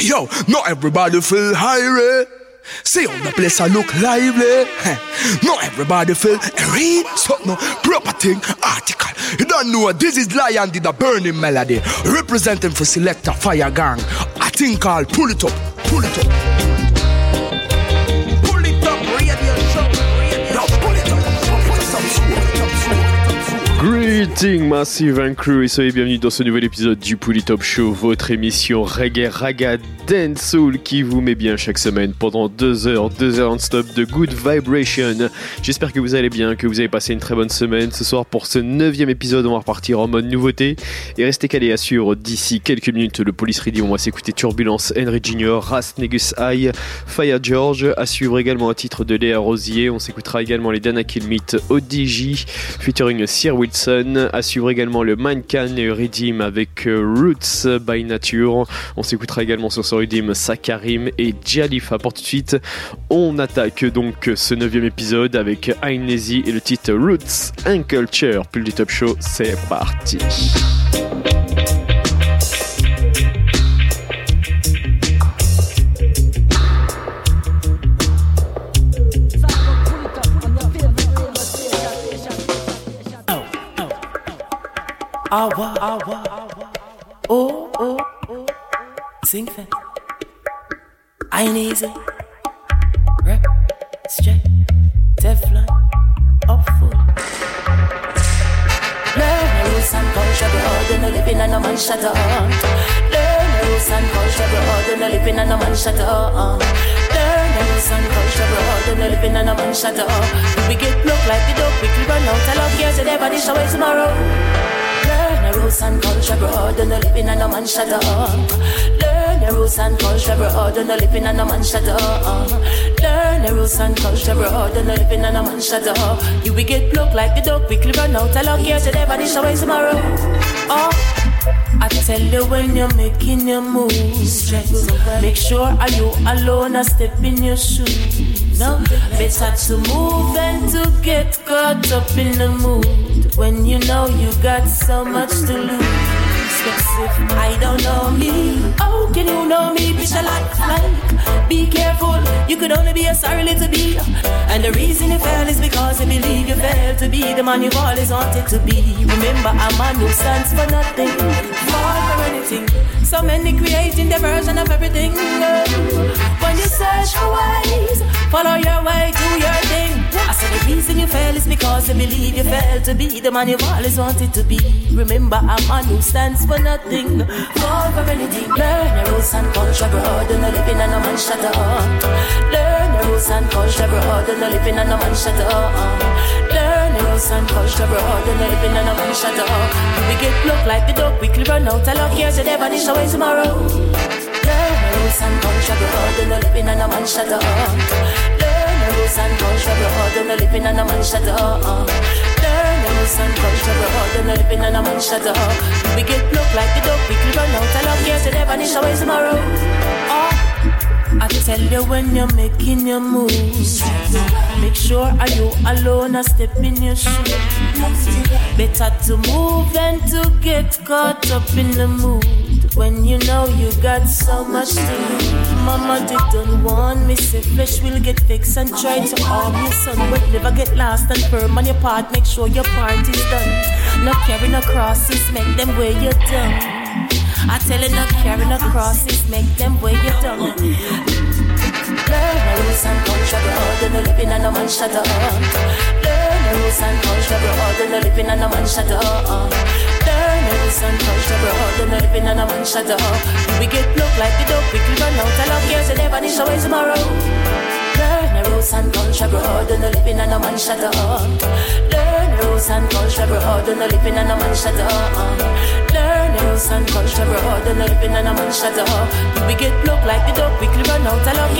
Yo, not everybody feel hungry. See how the place I look lively. Not everybody feel eh, read something proper thing article. You don't know this is Lion did a burning melody representing for selector fire gang. A thing called pull it up, pull it up. Greeting Massive and Crew et soyez bienvenue dans ce nouvel épisode du Pouli Top Show, votre émission reggae raga soul qui vous met bien chaque semaine pendant deux heures, deux heures non-stop de good vibration. J'espère que vous allez bien, que vous avez passé une très bonne semaine. Ce soir pour ce neuvième épisode, on va repartir en mode nouveauté et restez calés assure d'ici quelques minutes le Police Radio. On va s'écouter Turbulence, Henry Junior, Rast Negus High, Fire George. À suivre également un titre de Léa Rosier. On s'écoutera également les Dana Kilmit ODJ featuring Sir Will à suivre également le Mancan Redeem avec euh, Roots by Nature. On s'écoutera également sur Redeem Sakarim et Jalifa. Pour tout de suite, on attaque donc ce neuvième épisode avec Ainesi et le titre Roots and Culture. Plus du top show, c'est parti. I ain't easy. Rep, straight, Teflon, up full. Learn the rules and culture, bro. Don't living and no man shut up. Learn the rules and culture, bro. Don't living and no man shut up. Learn the rules and culture, bro. Don't living and no man shut up. We get look like the dog, quickly run out. Tell our kids that everybody show it tomorrow. The rules and culture, bro. Don't live in a man shut up. Learn the rules and culture, bro. Don't live in a man shut up. Learn the rules and culture, bro. Don't live in a man shut up. You will get plucked like the dog, quickly run out. Tell our kids that everybody show it tomorrow. Oh. I tell you when you're making your moves, make sure are you alone or step in your shoes. No, better to move than to get caught up in the mood when you know you got so much to lose. I don't know me, how can you know me? Bitch, I like, like. Be careful, you could only be a sorry little bee. And the reason you fail is because you believe you failed to be the man you've always wanted to be. Remember, a man who stands for nothing, fall for anything. So many creating their version of everything. When you search for ways, follow your way, do your thing. I said the reason you fail is because you believe you failed to be the man you've always wanted to be. Remember, a man who stands for nothing, fall for anything. Learn the rules and culture, bro. Don't live in no man shut up. Learn the rules and culture, bro. Don't live in no man shut up. Learn the rules and culture, bro. Don't live in a no man shut up. We get look like the dog, quickly run out. Our kids that never need away tomorrow. Learn the rules and culture, bro. Don't live in a no man shut up. Learn the rules and culture, bro. Don't live in a no man shut up rules and culture, bro. They're not living on a man shut up. We get look like the dog, quickly run out. I love years, never need away tomorrow. Oh. I tell you when you're making your moves, make sure are you alone or step in your shoes. Better to move than to get caught up in the mood when you know you got so much to lose. Mama didn't want me, say flesh will get fixed and try to harm your son, but never get lost and firm on your part. Make sure your part is done. Not carrying no crosses, make them wear you down. I tell you, not carrying no crosses, make them wear you down. Learn the rules and culture, bro. Don't live in a no man shut up. Learn the rules and culture, bro. Don't live in a no man shut up rules and culture, bro. Don't know living on a man shut up. We get look like the dog, quickly run out. I love years and never need show tomorrow. Rules and culture, bro. Don't know living on a man shut up. Learn rules and culture, bro. Don't know living a man shut. Learn rules and culture, bro. Don't know living a man shut up. We get look like the dog, quickly run out. I love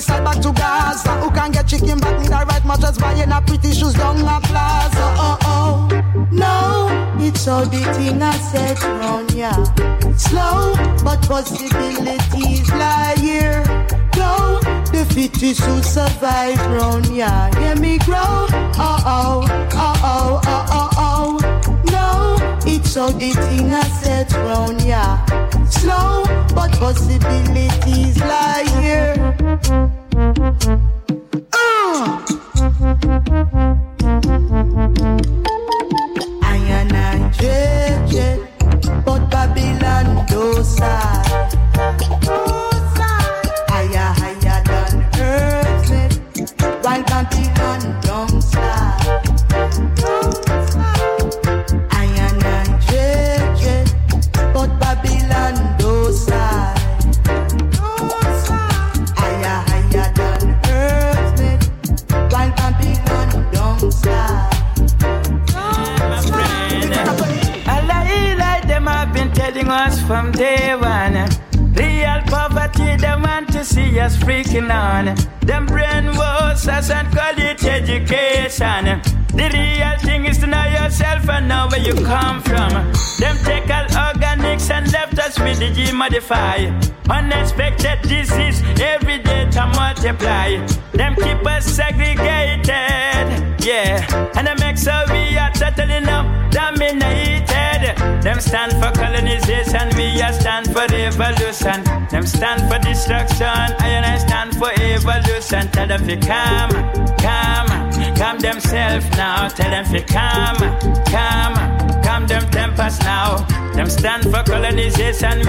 missile back to Gaza. Who can get chicken back with the right mattress buying a pretty shoes down a plaza? Oh oh, no, it's all between us set on ya. Slow, but possibilities lie here. Go, the fittest who survive round ya. Hear me grow. Oh oh, oh oh, oh oh oh. No, it's all the thing I set round ya. Slow, but possibilities lie here thank you.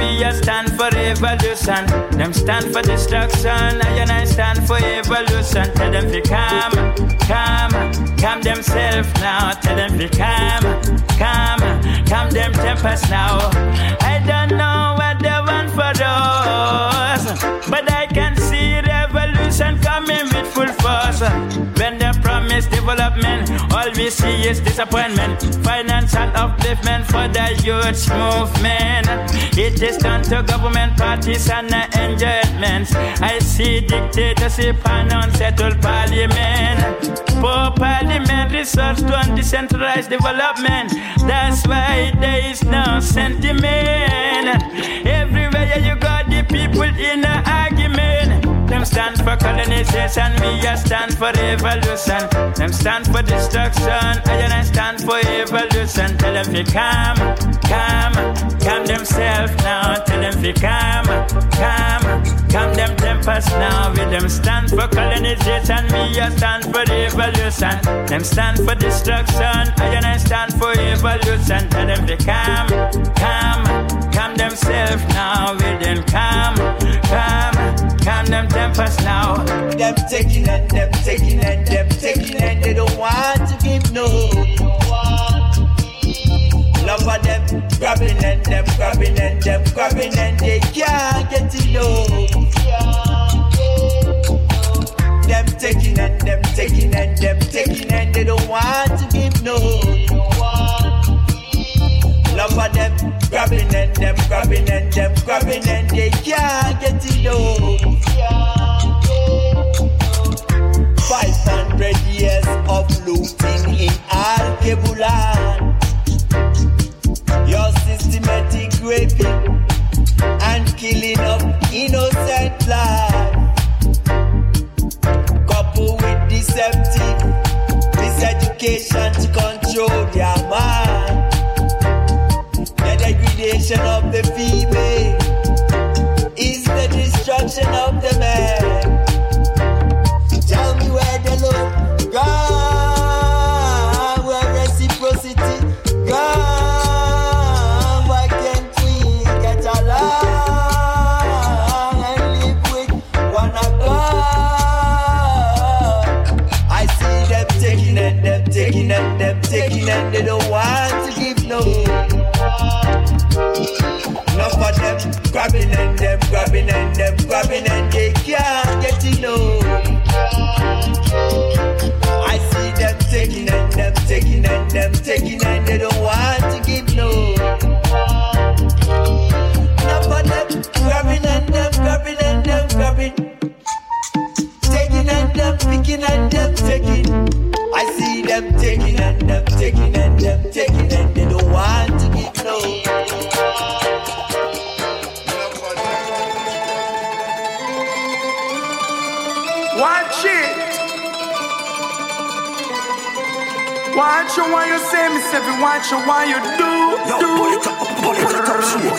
we stand for evolution, Them stand for destruction. I and I stand for evolution. Tell them to come, come, calm themselves now. Tell them to come, come, calm them tempers now. I don't know what they want for us, but I can see revolution coming with full force. When they promise development, we see is disappointment. Financial upliftment for the youth movement. It is done to government parties and enjoyments. I see dictatorship and unsettled parliament. Poor parliament results to undecentralized development. That's why there is no sentiment. Everywhere you got the people in argument. Stand for colonization, me I stand for revolution. Them stand for destruction, I and I stand for evolution. Tell them to come, come, come themselves now. Tell them to come, come, come them tempers now. With them stand for colonization, me I stand for revolution. Them stand for destruction, I and I stand for evolution. Tell them to come, come, come themselves now. With them, taking and them, taking and them, taking and they don't want to give no. Love of them, grabbing and them, grabbing and them, grabbing and they can't get it no. Them taking and them, taking and them, taking and they don't want to give no. Love of them, grabbing and them, grabbing and them, grabbing and they can't get it enough. 100 years of looting in Alkebulan. Your systematic raping and killing of innocent lives. coupled with deceptive miseducation to control their mind, the degradation of the female. And them grabbing and them grabbing and they can't get enough. I see them taking and them taking and them taking you while you say me, say me, watch you while you do, do.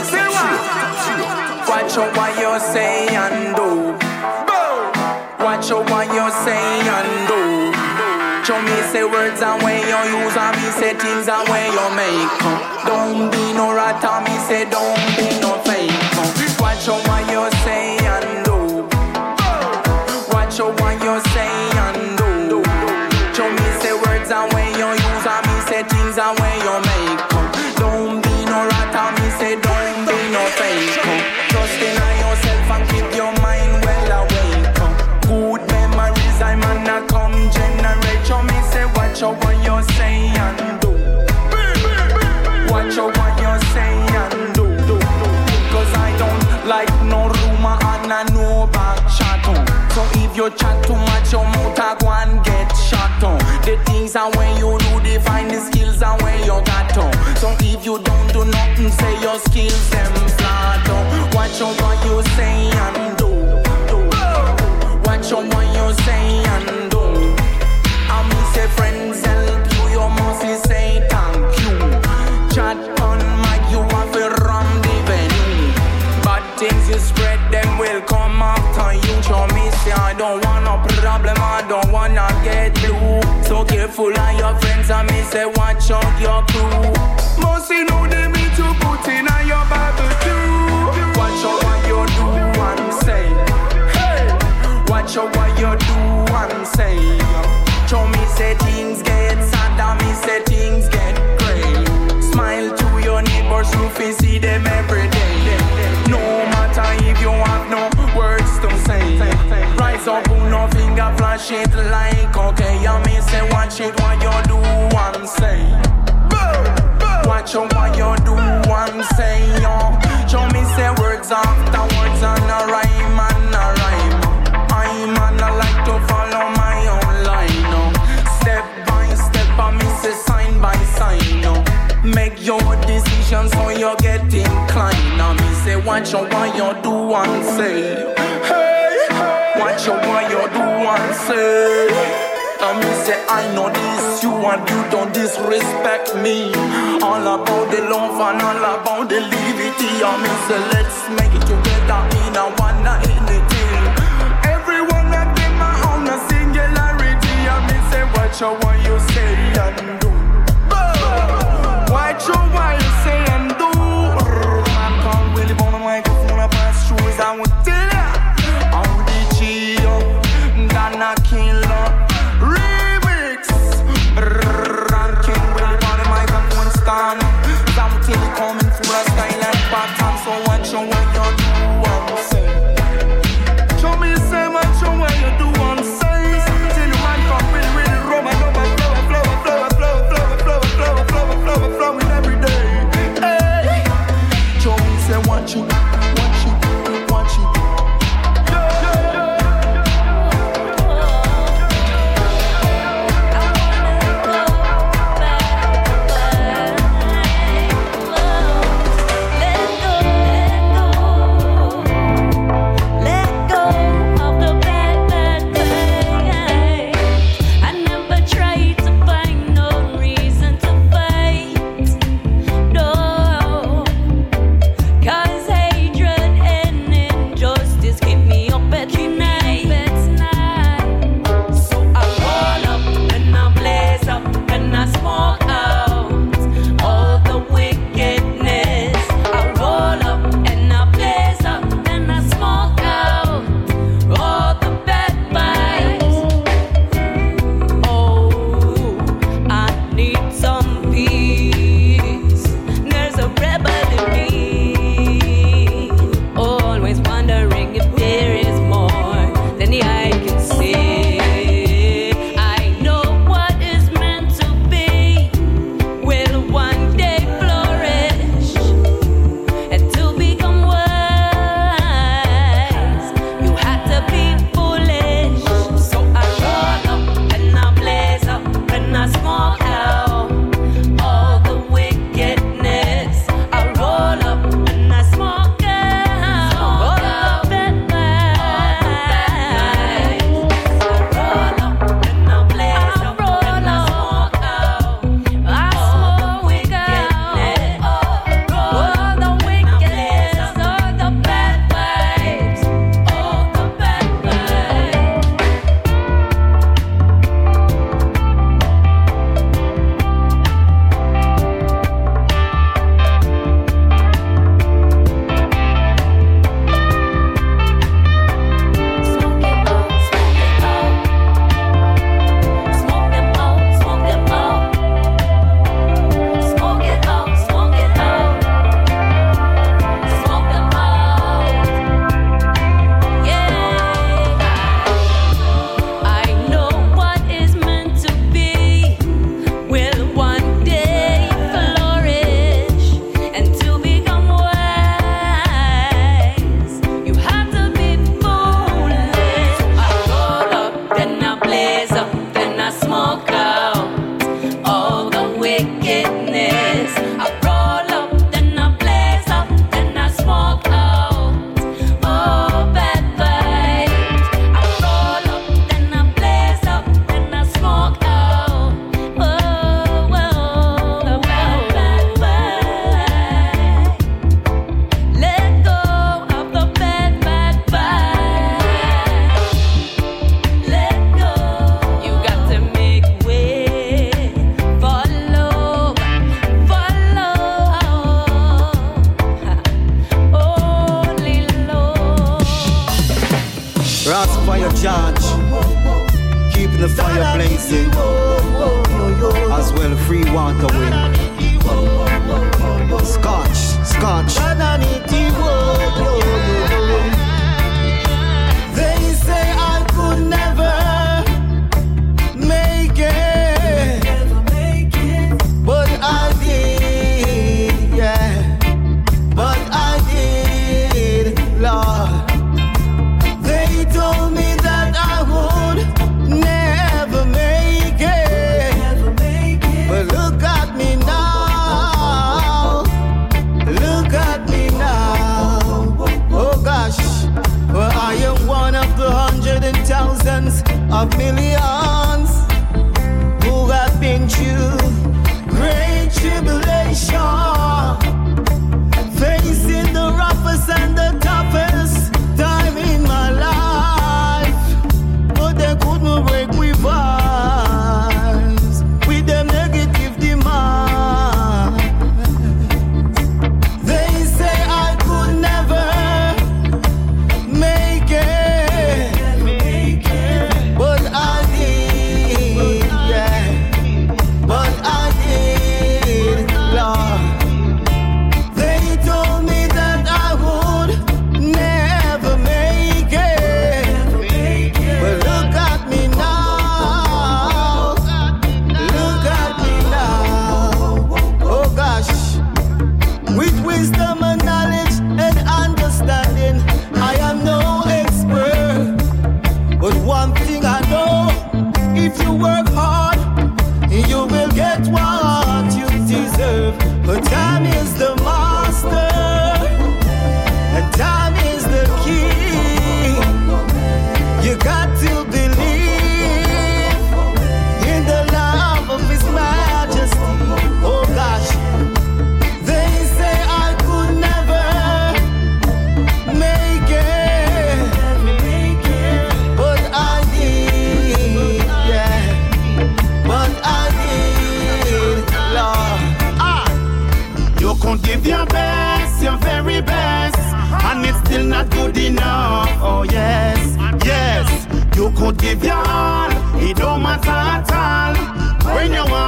Say what? You while you say and do. Watch you while you say and do. Show me say words and when you use and me say things and when you make. Don't be no rat and me say don't be no fake. Watch you while you say and do. Watch out what you say and do. And when you make. Don't be no rat and me say don't be no fake. Trust in yourself and keep your mind well awake. Good memories I man not come generate. Show me say watch out what you say and do. Watch out what you say and do. Cause I don't like no rumor and I know back chat. So if you chat too much, your mouth a go and get shot on. The things and when you do, define the skills on. So if you don't do nothing, say your skills them flat on. Watch out what you say and do. Watch out what you say and do. I me say friends help you, you must say thank you. Chat on mic, you have to run the venue. Bad things you spread, them will come after you. Show me say I don't want no problem, I don't wanna get blue. Careful of your friends, and me say watch out your crew. Most know them need to put in on your Bible too. Watch out what you do and say. Hey, watch out what you do and say. Show me say things get sad, and me say things get great. Smile to your neighbors, fi see them every day. shit like okay, you me say watch it what you do and say. Watch out what you do and say, yo. Show me say words after words and a rhyme and a rhyme. I man I like to follow my own line, no. Step by step, I me say sign by sign, no. Make your decisions so you get inclined. I me say watch out what you do and say ask you why you do and say. I mean, say I know this, you and you don't disrespect me. All about the love and all about the liberty. I mean, say let's make it together in a one night thing. Everyone and them are on a singularity. I mean, say what you want you say and do. What you want you say and do. I can't really bone a microphone, I pass through, I would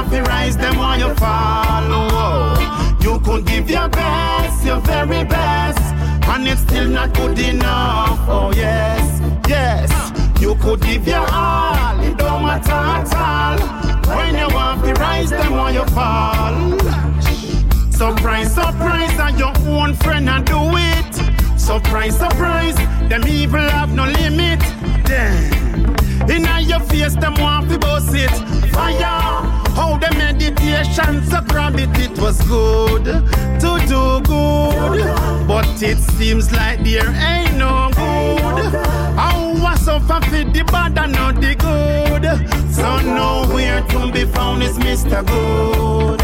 want rise, them while you fall. You could give your best, your very best, and it's still not good enough. Oh yes, yes, you could give your all, it don't matter at all. When you want to rise, them while you fall. Surprise, surprise, and your own friend and do it. Surprise, surprise, them evil have no limit. Damn. Inna your face, them want to boss it. Fire. How the meditation so grab it, was good to do good. But it seems like there ain't no good. How was suffer for the bad and not the good. So nowhere to be found is Mr. Good.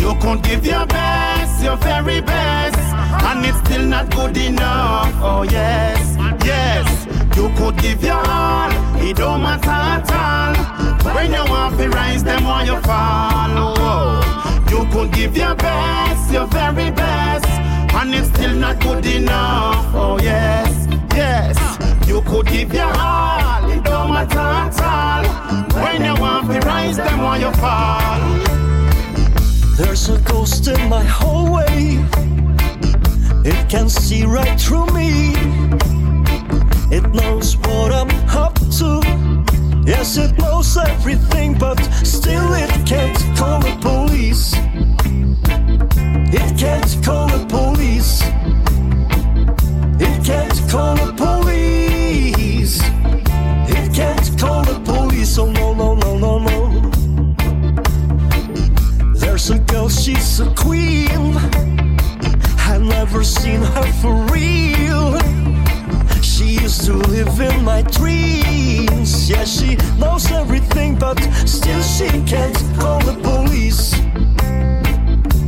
You could give your best, your very best, and it's still not good enough. Oh yes, yes. You could give your all, it don't matter at all. When you want to rise, them while you fall. Oh, you could give your best, your very best, and it's still not good enough. Oh yes, yes. You could give your all, it don't matter at all. When you want to rise, them while you fall. There's a ghost in my hallway. It can see right through me. It knows what I'm up to. Yes, it knows everything, but still it can't call the police. It can't call the police. It can't call the police. It can't call the police. Oh no, no, no, no, no. There's a girl, she's a queen. Never seen her for real. She used to live in my dreams. Yeah, she knows everything, but still she can't call the police.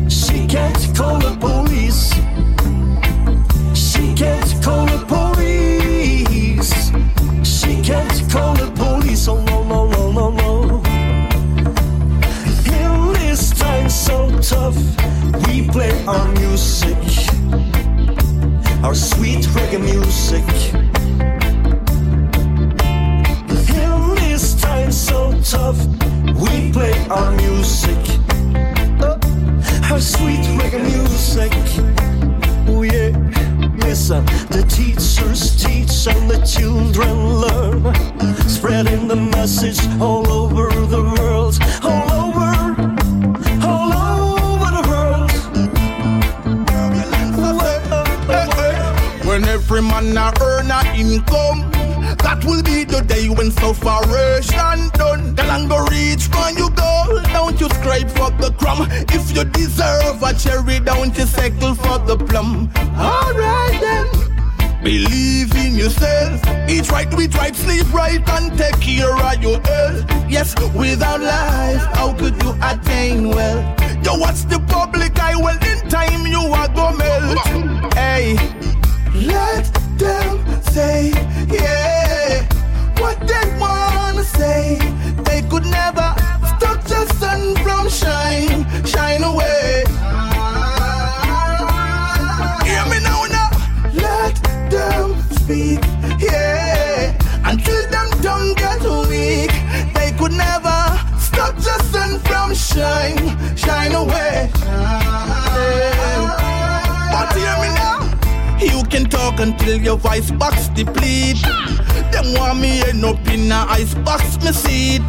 She can't call the police. She can't call the police. She can't call the police. Oh no, no, no, no, no. In this time so tough, we play our music, our sweet reggae music. In this time so tough, we play our music, uh, our sweet reggae music. Oh yeah, listen, the teachers teach and the children learn, spreading the message all over the world, all When every man a earn a income, that will be the day when sufferation done. The longer reach when you go, don't you scrape for the crumb. If you deserve a cherry, don't you settle for the plum. Alright then. Believe in yourself. Eat right, it right, sleep right, and take care of your health. Yes, without life, how could you attain wealth? Yo, what's the public eye? Well, in time you are go melt. Hey, let them say, yeah, what they wanna say. They could never stop the sun from shine, shine away. Hear me now, now. Let them speak, yeah. Until them tongue get weak, they could never stop the sun from shine, shine away. Until your voice box deplete. Them want me end up in a ice box, me seat.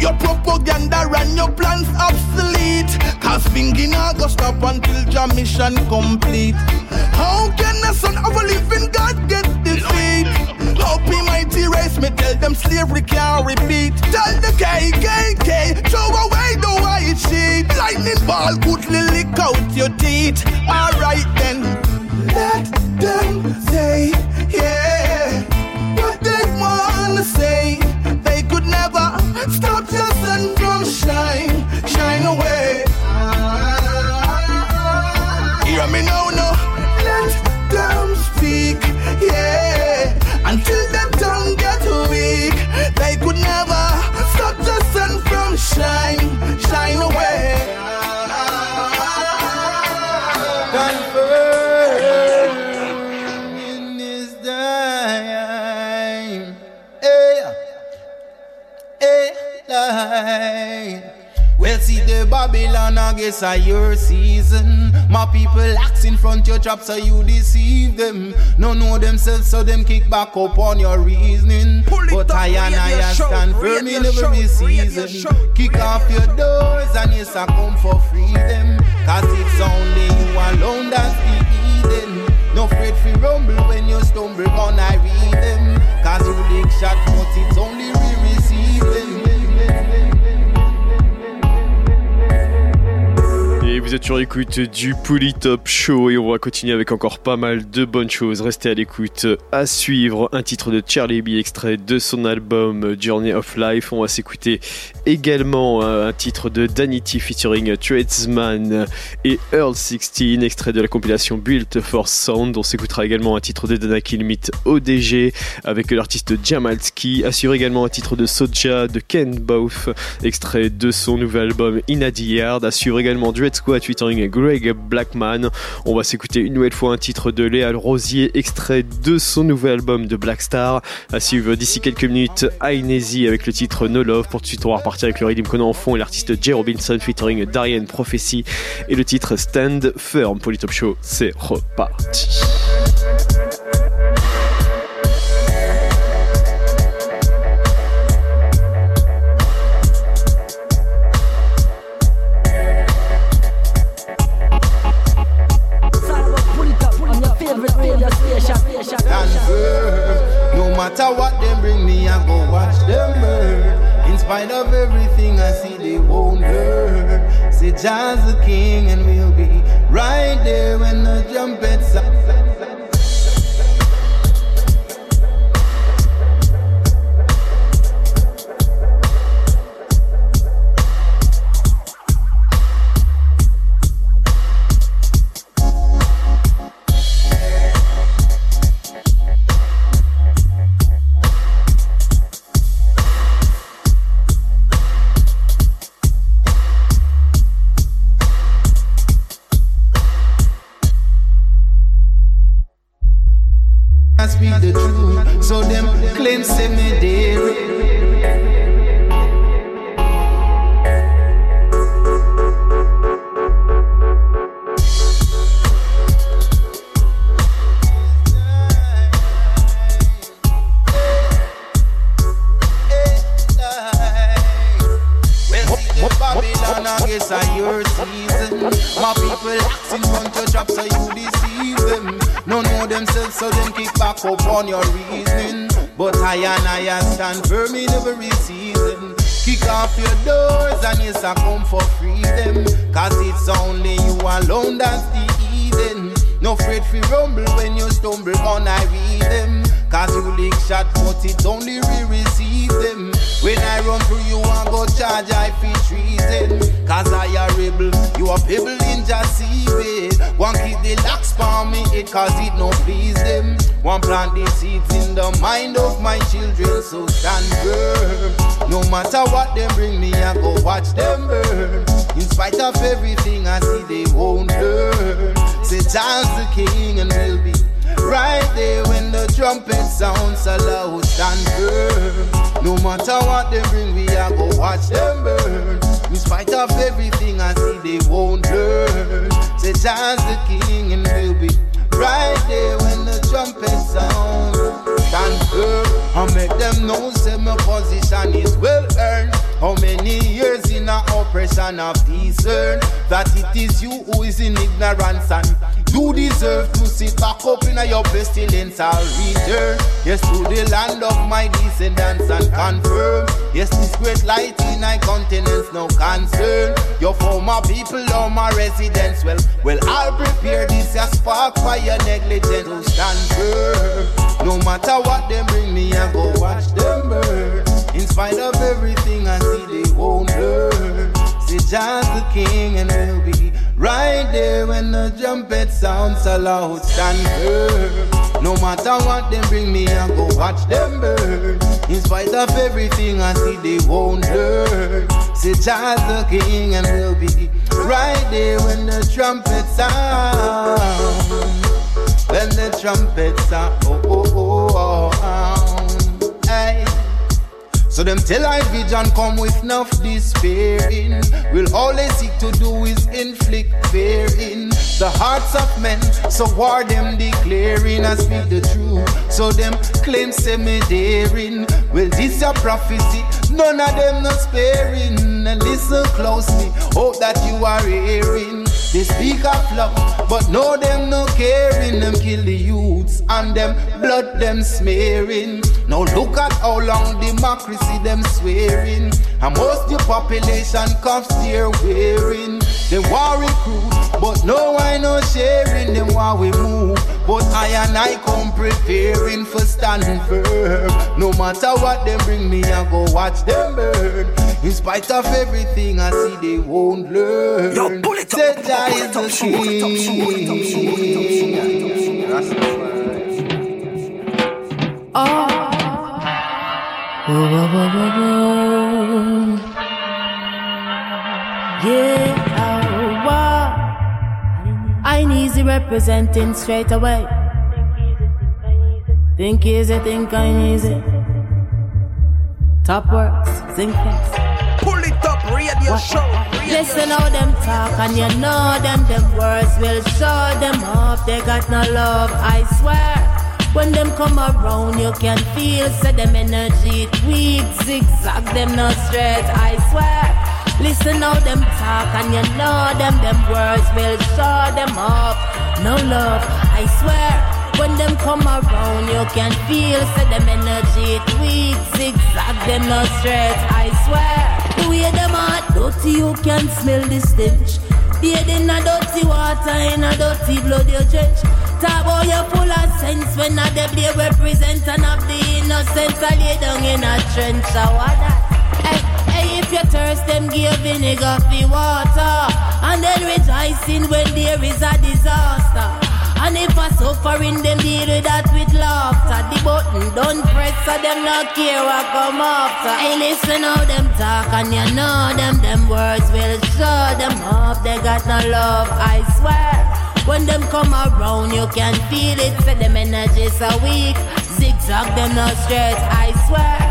Your propaganda and your plans obsolete. Cause thinking I go stop until your mission complete. How can the son of a living God get defeat? Hope he mighty race me tell them slavery can't repeat. Tell the KKK, throw away the teeth. Alright then, they wanna say. They could never stop your sun from shine, shine away. Ah. Hear me now, Babylon, I guess I your season. My people axe in front your trap, so you deceive them. No know themselves, so them kick back up on your reasoning. But I and I stand firm in every season. Kick off your doors, and yes, I come for freedom. Cause it's only you alone that's the Eden. No afraid fi rumble when you stumble, on I read them. Cause you lick shot, but it's only Et vous êtes sur l'écoute du Polytop Show et on va continuer avec encore pas mal de bonnes choses. Restez à l'écoute. À suivre, un titre de Charlie B extrait de son album Journey of Life. On va s'écouter également euh, un titre de Danity featuring Tradesman et Earl 16 extrait de la compilation Built for Sound. On s'écoutera également un titre de Dana Kilmit ODG avec l'artiste Jamalski. Assure également un titre de Soja de Ken Both extrait de son nouvel album In a Yard. Assure également Duet Squad featuring Greg Blackman. On va s'écouter une nouvelle fois un titre de Léa Rosier, extrait de son nouvel album de Black Star. À suivre d'ici quelques minutes, Ainesi avec le titre No Love. Pour tout de suite, on va repartir avec le Rhythm Conan en fond et l'artiste Jay Robinson featuring Darian Prophecy et le titre Stand Firm pour les Top Show. C'est reparti. Of everything I see, they won't learn. Say Jah's the king, and we'll be right there when the trumpets sound. On your reasoning. But I and I stand firm in every season. Kick off your doors, and yes, I come for freedom. Cause it's only you alone that's the Eden. No afraid fi rumble when you stumble on I read them. Cause you lick shot, but it only we receive them. When I run through you, I go charge, I feel treason. Cause I a rebel, you a pebble just see it. One keep the locks for me, it cause it no please them. One plant the seeds in the mind of my children, so stand firm. No matter what them bring me, I go watch them burn. In spite of everything I see, they won't learn. Say John's the king and we'll be right there when the trumpet sounds so loud. Stand firm. No matter what they bring, we I go watch them burn. In spite of everything I see, they won't learn. Say John's the king and will be right there when the trumpet. Stand firm and make them know say my position is well earned. How many years in a oppression of discern that it is you who is in ignorance and you deserve to sit back up in your pestilence. I'll return, yes, to the land of my descendants and confirm, yes, this great light in my countenance, no concern. Your former people are my residents. Well, well, I'll prepare this as spark fire negligent to stand firm. No matter what they bring me, I go watch them burn. In spite of everything See, just the king and they'll be right there when the trumpet sounds so loud. Stand firm. No matter what they bring me, I go watch them burn. In spite of everything I see, they won't learn. See, just the king and they'll be right there when the trumpet sound. When the trumpet sound. Oh, oh, oh, oh, oh. So them tell I vision come with enough despairing. Will all they seek to do is inflict fear in the hearts of men. So war them declaring I speak the truth. So them claim semi daring. Well, this your prophecy. None of them not sparing. And listen closely. Hope that you are hearing. They speak of love, but no them no caring. Them kill the youths and them blood them smearing. Now look at how long democracy them swearing. And most the population cuffs they're wearing. They war recruit, but no I no sharing. Them while we move, but I and I come preparing for standing firm. No matter what them bring me, I go watch them burn. In spite of everything I see, they won't learn. Yo, pull it up, Say pull it Jah up, is the pull it up, show it up, show it up, show it up, show it up. Oh. Whoa, whoa, whoa, whoa, whoa. Yeah, representing straight away. Think easy, think I'm easy. Top works, zinc things. Pull it up, radio What? show. Radio Listen how them talk and you know them, them words will show them up. They got no love, I swear. When them come around, you can feel, say them energy it weak, zigzag them no straight, I swear. Listen how them talk and you know them, them words will show them up. No love, I swear. When them come around, you can feel, say them energy it weak, zigzag them no straight, I swear. The way them are dirty, you can smell the stench. Bathe in a dirty water, in a dirty blood you trench. Talk about you full of sense when a they represent and of the innocence I lay down in a trench. What that? Hey, if you thirst, them give vinegar for water. And then rejoicing when there is a disaster. And if I suffering, them deal with that with laughter. The button don't press, so them not care what come after. Hey, listen how them talk, and you know them, them words will show them up. They got no love, I swear. When them come around, you can feel it. Say them energy so weak. Zigzag them no straight, I swear.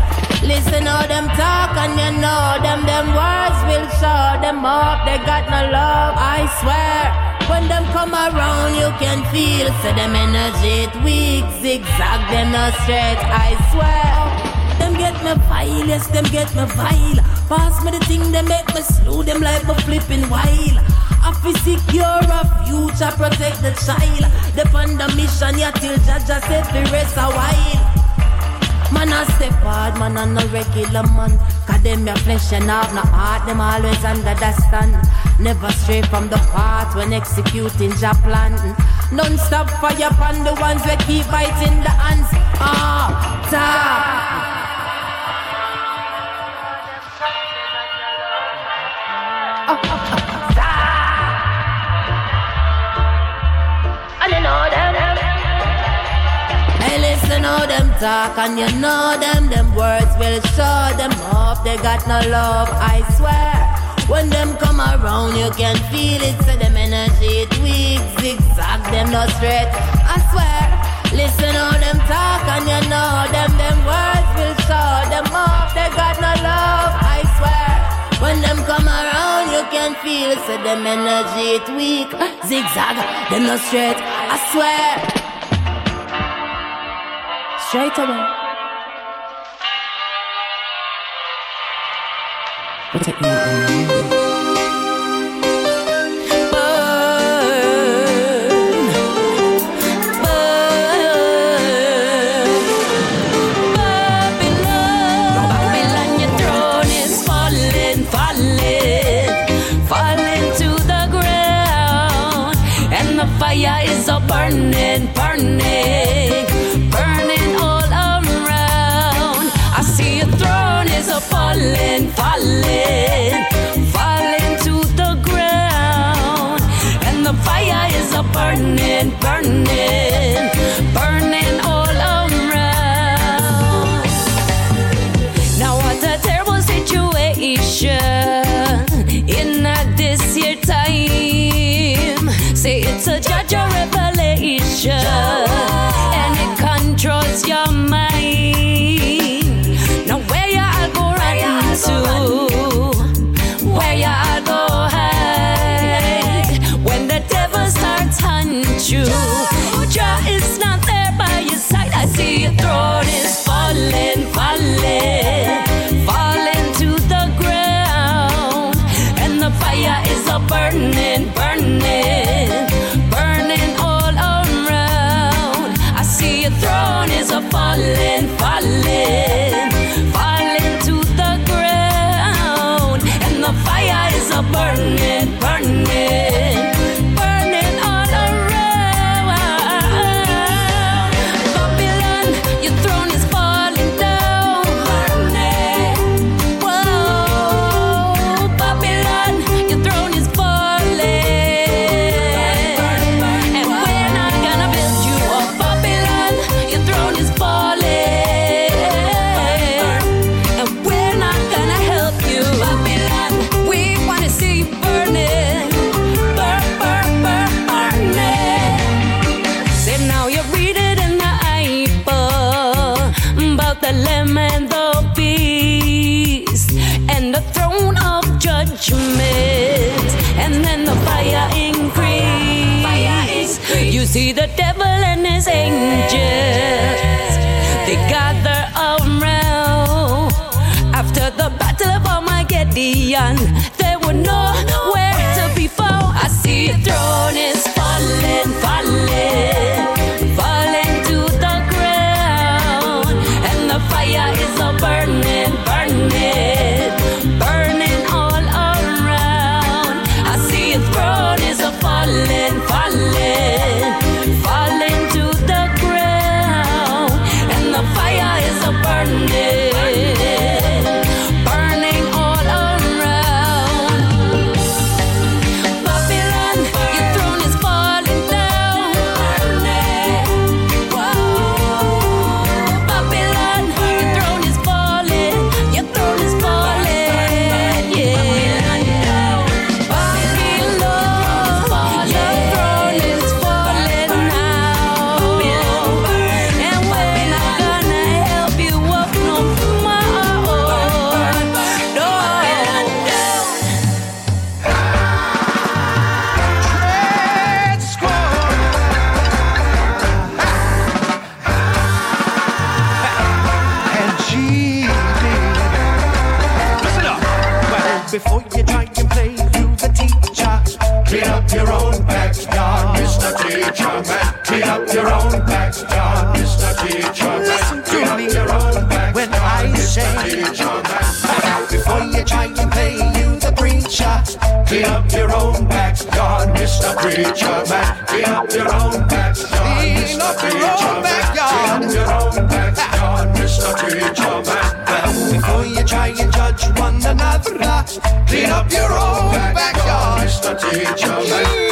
Listen how them talk and you know them, them words will show them up. They got no love, I swear. When them come around, you can feel. Say them energy it weak. Zigzag them no straight, I swear. Them get me vile, yes, them get me vile. Pass me the thing, they make me slow them like me flipping wild. I fi secure a future, protect the child. Depend the mission, yeah, till Jaja say fi rest a while. Man a step hard, man a no regular man Cause them your flesh and have no heart Them always under the stand Never stray from the path when executing your plan Non-stop fire upon the ones we keep biting the hands Ah, ta And you know them Hey, listen how them talk, and you know them. Them words will show them up. They got no love, I swear. When them come around, you can feel it. Say them energy it weak, zigzag them no straight. I swear. Listen how them talk, and you know them. Them words will show them up. They got no love, I swear. When them come around, you can feel. Say them energy it weak, zigzag them no straight. I swear. Right away. What's taking. preacher man, clean up your own backyard. Clean up your own backyard. Clean your own backyard, Mr. Preacher man. Before you try and judge one another, clean up your own backyard, Mr. Teacher man.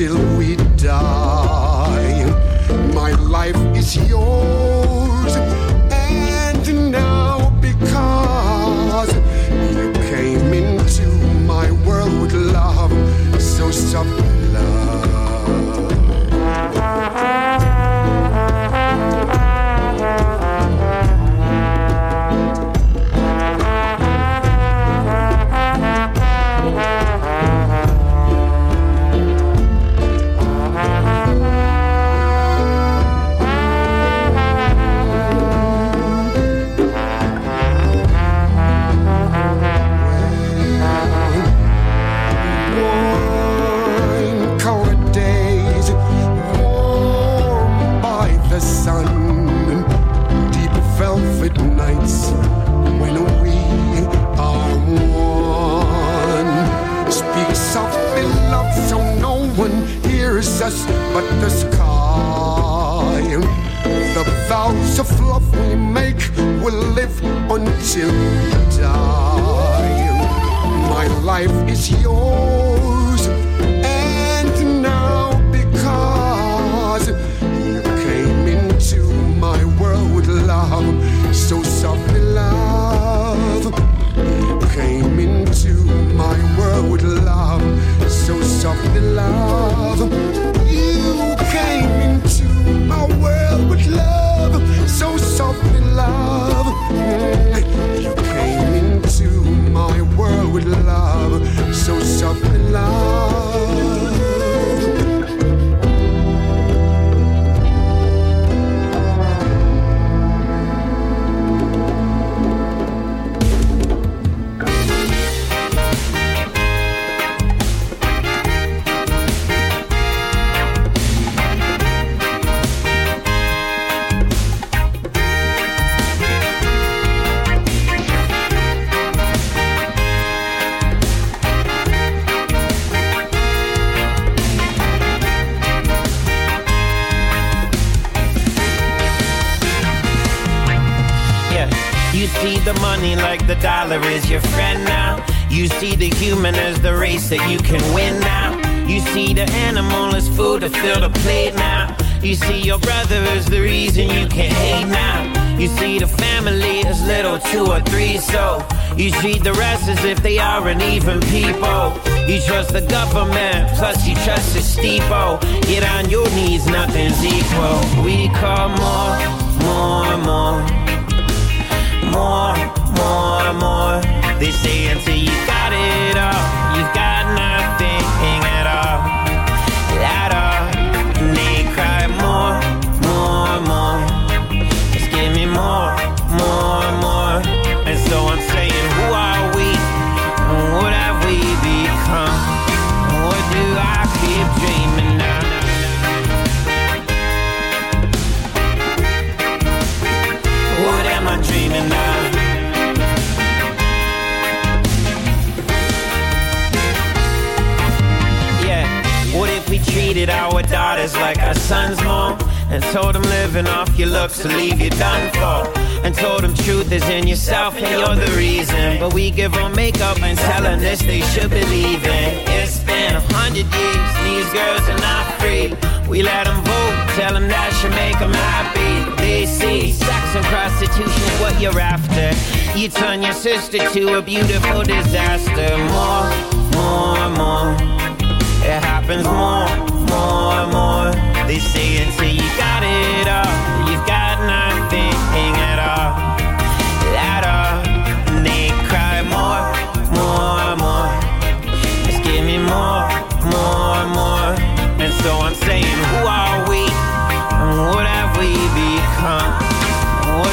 Until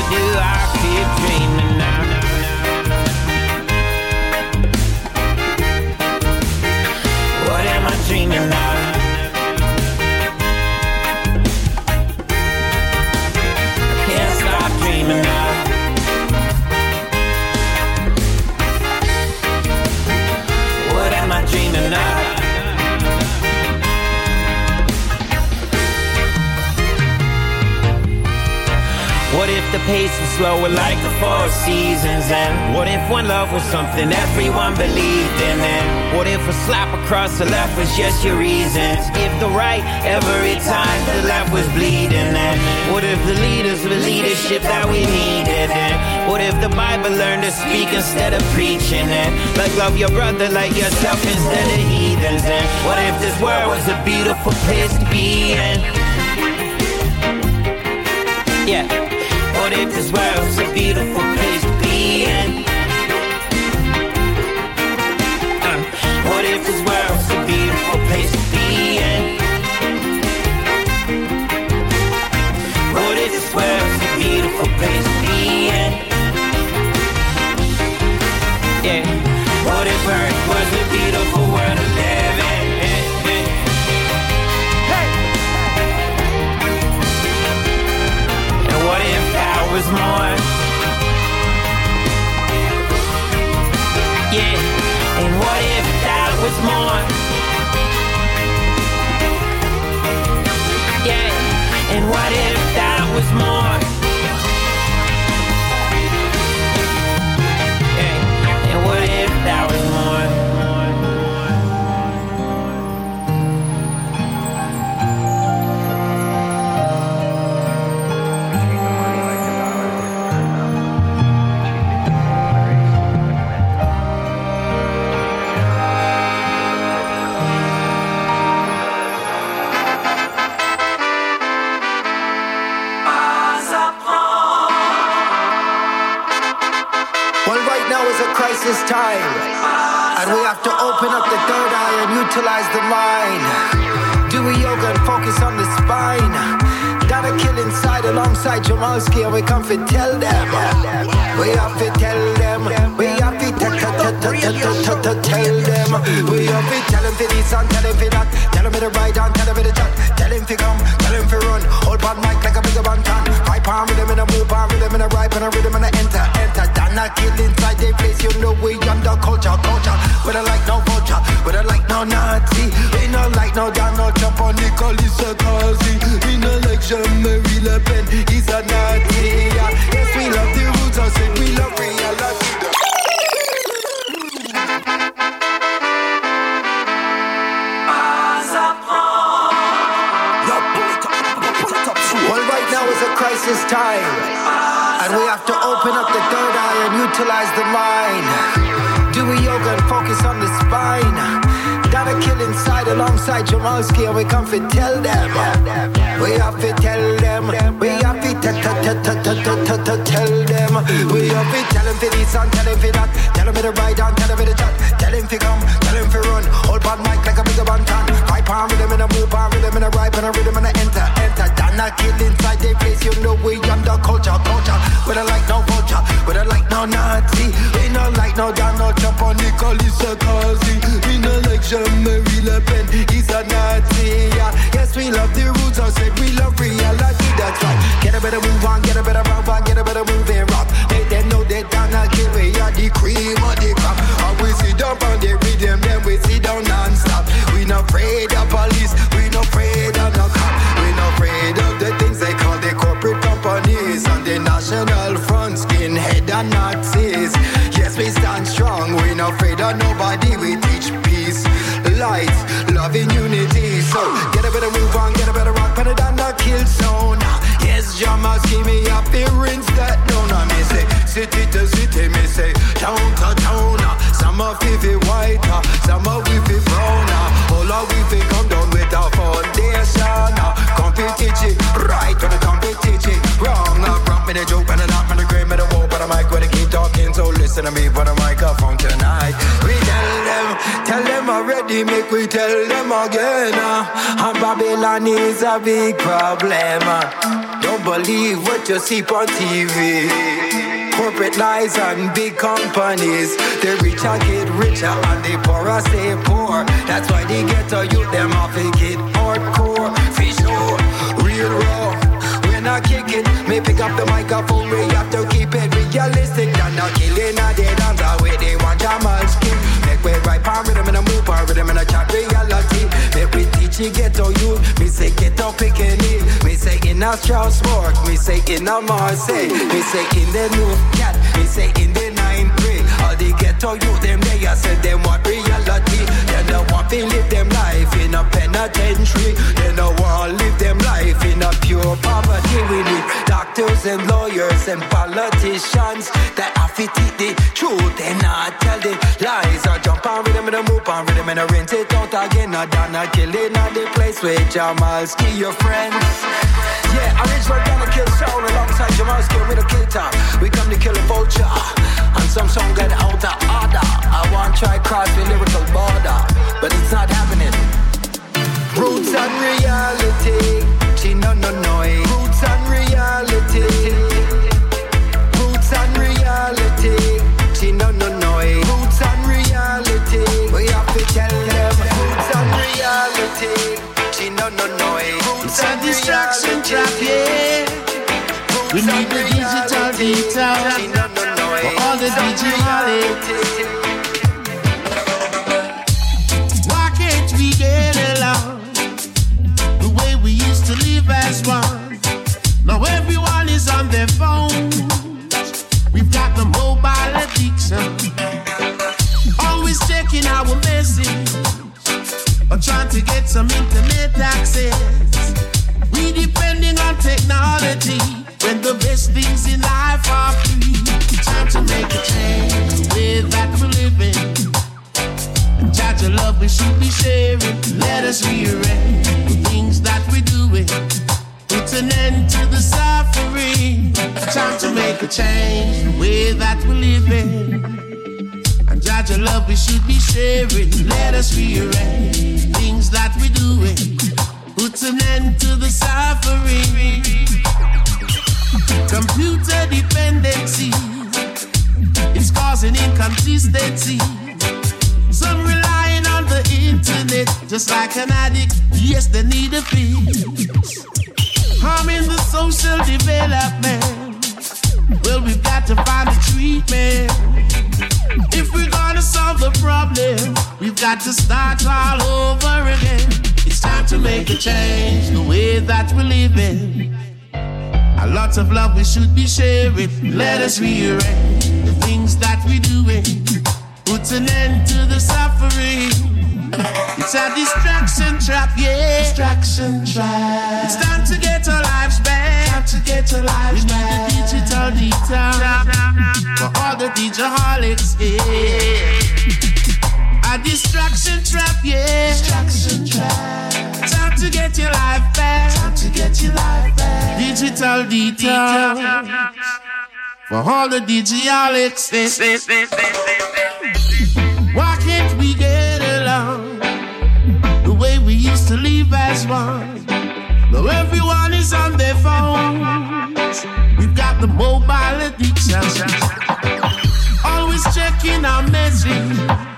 do I keep dreaming? Was like the four seasons? And what if one love was something everyone believed in? And what if a slap across the left was just your reasons? If the right every time the left was bleeding? And what if the leaders were leadership that we needed? And what if the Bible learned to speak instead of preaching? And like love your brother like yourself instead of heathens? And what if this world was a beautiful place to be in? Yeah. What if this world's a beautiful place to be in? What if this world's a beautiful place to be in? What if this world's a beautiful place to be in? Yeah. What if Earth was a beautiful world more? Yeah, and what if that was more? Yeah, and what if that was more? Time, and we have to open up the third eye and utilize the mind. Do a yoga and focus on the spine. Danakil inside alongside Jamalski, and we come to tell them. We have to tell them. We have to tell them. We have to tell them for this and tell them for that. Tell them for the right and tell them for the chat. Tell him for come, tell him for run. Hold on mic like a bigger bantan. Pipe on rhythm and a move on rhythm and a ripe and a rhythm and a enter, Danakil inside the place, you know we under culture, culture. We don't like no vulture, we don't like no Nazi. We don't like no no jump on Nicolas Sarkozy. We don't like Jean-Marie Le Pen, he's a Nazi. Yeah. Yes, we love the roots, I say we love reality. Well, right now is a crisis time, and we have to open up the eye and utilize the mind. Do a yoga and focus on the spine. Danakil inside alongside Jamalski, and we come to tell them. We have to tell them. We have to tell them. We have to tell them for this and tell them for that. Tell them for the right and tell them for the chat. Tell him for come, tell him for run. Hold on mic like a bigger bantan. Pipe on rhythm and a move on rhythm and a ripe and a rhythm and a enter, enter. Danakil inside the place, you know we under culture, culture. We don't like no vulture, we don't kill zone. Yes, Jamas give me appearance that down. I me say city to city, me say town to town. Some of it be white, uh, some of it be brown. uh. All of we fi come down with our foundation. uh. Competition, right to the competition. Wrong, uh, wrong me the joke, but not me the great, me the woe, but I mic when they keep talking. So listen to me for the microphone tonight. We tell them, already, make we tell them again. Uh. And Babylon is a big problem. uh. Don't believe what you see on TV. Corporate lies and big companies. The rich are get richer and the poor are stay poor. That's why they get to youth them off it get hardcore. For sure, real raw. When I kick it, me pick up the microphone. We have to keep it realistic. And not killing a dead get to you. Me say up picking. Me say in a Strasbourg, me say in a Marseille, me say in the New Cat, me say in the Nine Three. All the ghetto youth them they a say them what reality. They no want to live them life in a penitentiary. They no want to live them life in a pure poverty. We need doctors and lawyers and politicians that have to teach the truth and not tell the lies. Or jump on rhythm and a move on rhythm and rinse it out again. Or done a killing at the place where Jamalski your friends. Yeah, original gonna kill sound alongside Jamalski with a kill time. We come to kill a vulture. And some song get out of order. I want try cross the lyrical border, but it's not happening. Roots and reality. She no no no. Eh. Roots and reality. Distraction trap, yeah. We need the digital detox for all the DJ Why can't we get along the way we used to live as one? Now everyone is on their phones. We've got the mobile addiction. Always checking our message or trying to get some internet access. We depending on technology when the best things in life are free. Time to make a change the way that we're living. Judge your love we should be sharing. Let us rearrange the things that we're doing. Put an end to the suffering. Time to make a change the way that we're living. And judge love we should be sharing. Let us rearrange things that we're doing. Put an end to the suffering. Computer dependency is causing inconsistency. Some relying on the internet just like an addict. Yes, they need a fix. Harming the social development. Well, we've got to find a treatment. If we're gonna solve the problem, we've got to start all over again. It's time to make a change the way that we're living. A lot of love we should be sharing. Let us rearrange the things that we're doing. Put an end to the suffering. It's a distraction trap, yeah. Distraction trap. It's time to get our lives back. Time to get our lives we back. We need the digital detox for all the DJholics, yeah. A distraction trap, yeah. Distraction trap. Time to get your life back. Time to get your life back. Digital detox for all the DJholics. Why can't we get along the way we used to live as one? Now everyone is on their phones. We've got the mobile addiction. Always checking our message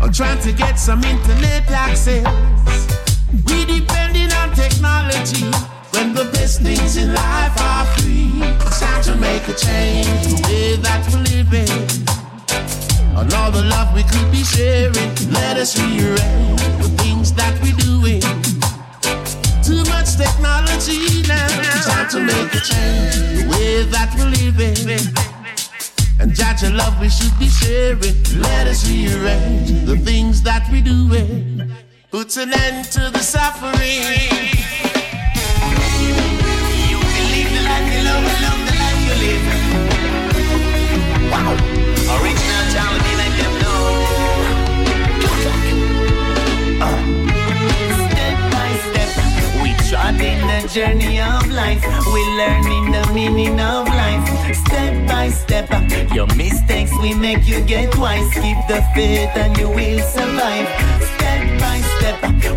or trying to get some internet access. We depending on technology when the best things in life are free. It's time to make a change the way that we're living. On all the love we could be sharing, let us rearrange the things that we're doing. Too much technology now. It's time to make a change the way that we're living. And judge love we should be sharing. Let us rearrange the things that we're doing. Put an end to the suffering. Journey of life. We learning the meaning of life. Step by step, uh, your mistakes we make you get wise. Keep the faith and you will survive. Step,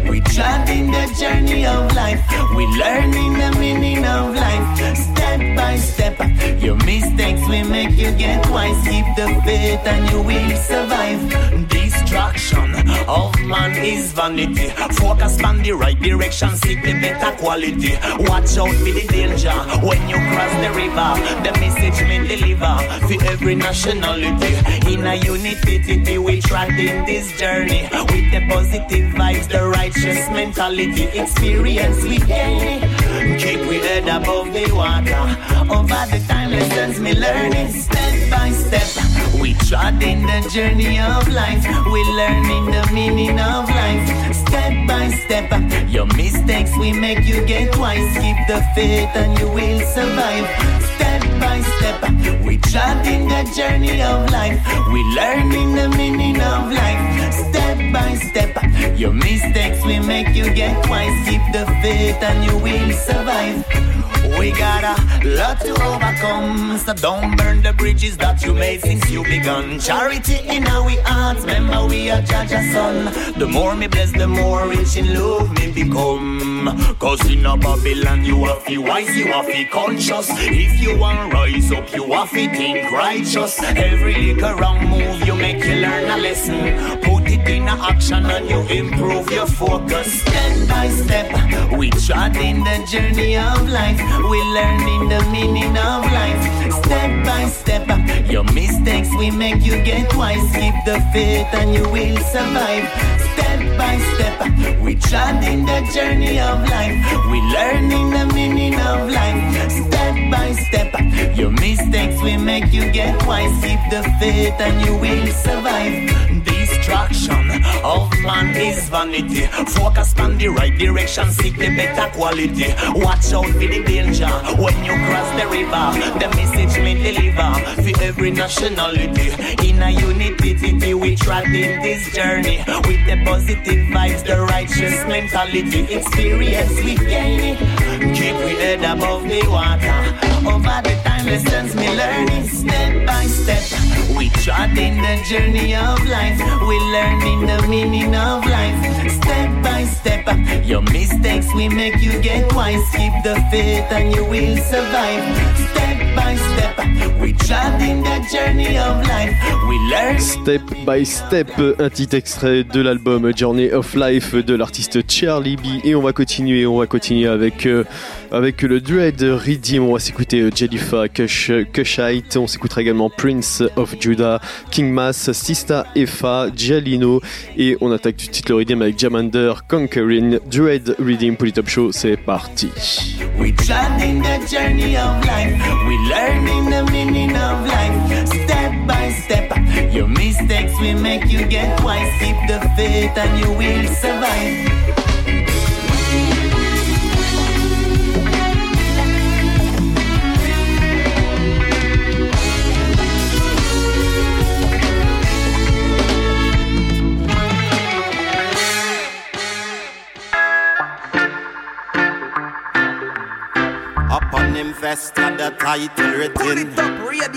we trotting the journey of life. We learning the meaning of life. Step by step, your mistakes we make you get wise. Keep the faith and you will survive. Distraction of man is vanity. Focus on the right direction, seek the better quality. Watch out for the danger when you cross the river. The message me deliver for every nationality. In a unity, we trot in this journey with the positive vibes, the righteous mentality, experience we gain. Keep with head above the water. Over the time lessons me learning step by step. We in the journey of life. We learning the meaning of life. Step by step. Uh, your mistakes we make you get wise. Keep the faith and you will survive. Step by step. Uh, we trod in the journey of life. We learning the meaning of life. Step by step. Uh, your mistakes we make you get wise. Keep the faith and you will survive. We got a lot to overcome, so don't burn the bridges that you made since you begun. Charity in our hearts, remember we are Jaja's son. The more me bless, the more rich in love me become. Cause in a Babylon you have to wise, you have to conscious. If you want rise up, you have to think righteous. Every little wrong move you make, you learn a lesson. Put it in action and you improve your focus. Step by step, we in the journey of life. We learning the meaning of life. Step by step, your mistakes we make you get twice. Keep the faith and you will survive. Step by step, we in the journey of life. We learning the meaning of life. Step by step, your mistakes we make you get twice. Keep the faith and you will survive. Distraction of man is vanity. Focus on the right direction, seek the better quality. Watch out for the danger when you cross the river. The message me deliver for every nationality. In a unity, we trod in this journey with the positive vibes, the righteous mentality. Experience we gain it. Keep we head above the water. Over the time lessons me learning step by step. We in the journey of life. We learning the meaning of life. Step by step. Your mistakes we make you get twice. Keep the faith and you will survive. Step by step. We in the journey of life. We learn. Step by Step, un petit extrait de l'album Journey of Life de l'artiste Charlie B. Et on va continuer, on va continuer avec, euh, avec le Dread Redeem. On va s'écouter euh, Jellifa Kush, Kushite. On s'écoutera également Prince of Judah, King Mass, Sista Efa, Jalino. Et on attaque de suite le Redeem avec Jamander, Conquering, Dread Redeem pour Top Show. C'est parti. We in the journey of life. We learning the meaning of life. Step by step. Your mistakes will make you get twice. Keep the faith and you will survive. Vest had the title written.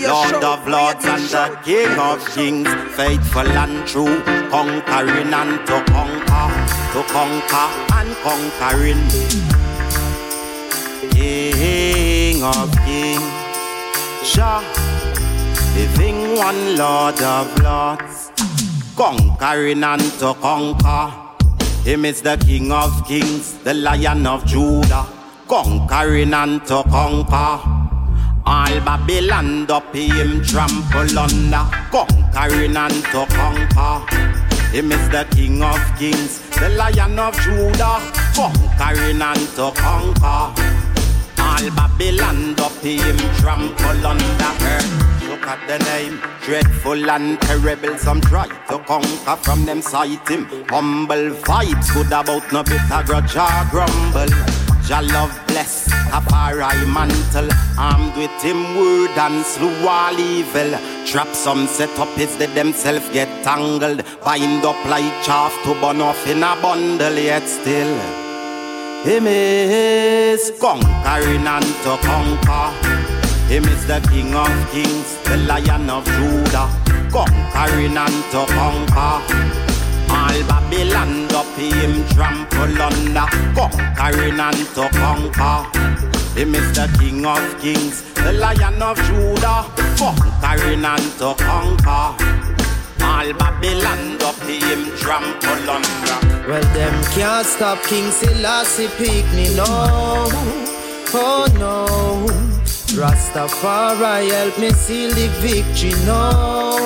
Lord of Lords and the King of Kings Faithful and true Conquering and to conquer To conquer and conquering. King of Kings Jah Living one Lord of Lords Conquering and to conquer. Him is the King of Kings, the Lion of Judah, conquering and to conquer. All Babylon up him trample under, conquering and to conquer. Him is the King of Kings, the Lion of Judah, conquering and to conquer. All Babylon up him trample under. Look at the name, dreadful and terrible. Some try to conquer from them sight him. Humble vibes, good about no bitter grudge or grumble. Jah love bless, Tafari mantle. Armed with him word and slew all evil. Trap some set up his they themselves get tangled. Bind up like chaff to burn off in a bundle yet still. Him is conquering and to conquer. Him is the King of Kings, the Lion of Judah, conquering and to conquer. All Babylon up him trample under, conquering and to conquer. Him is the King of Kings, the Lion of Judah, conquering and to conquer. All Babylon up him trample under. Well, them can't stop King Selassie pick me, no. Oh, no. Rastafari help me seal the victory, no.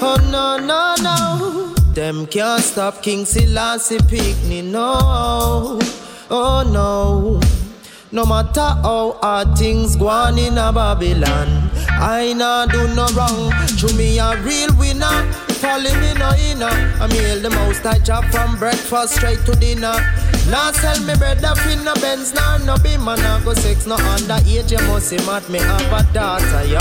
Oh, no, no, no. Them can't stop King Selassie pick me, no. Oh, no. No matter how hard things go on in a Babylon, I nah do no wrong. To me a real winner. Falling in a inner. I mean the most I job from breakfast straight to dinner. Now sell me bread up in no Benz, nah no be man, nah go sex no underage. You must see mad me have a daughter, yo.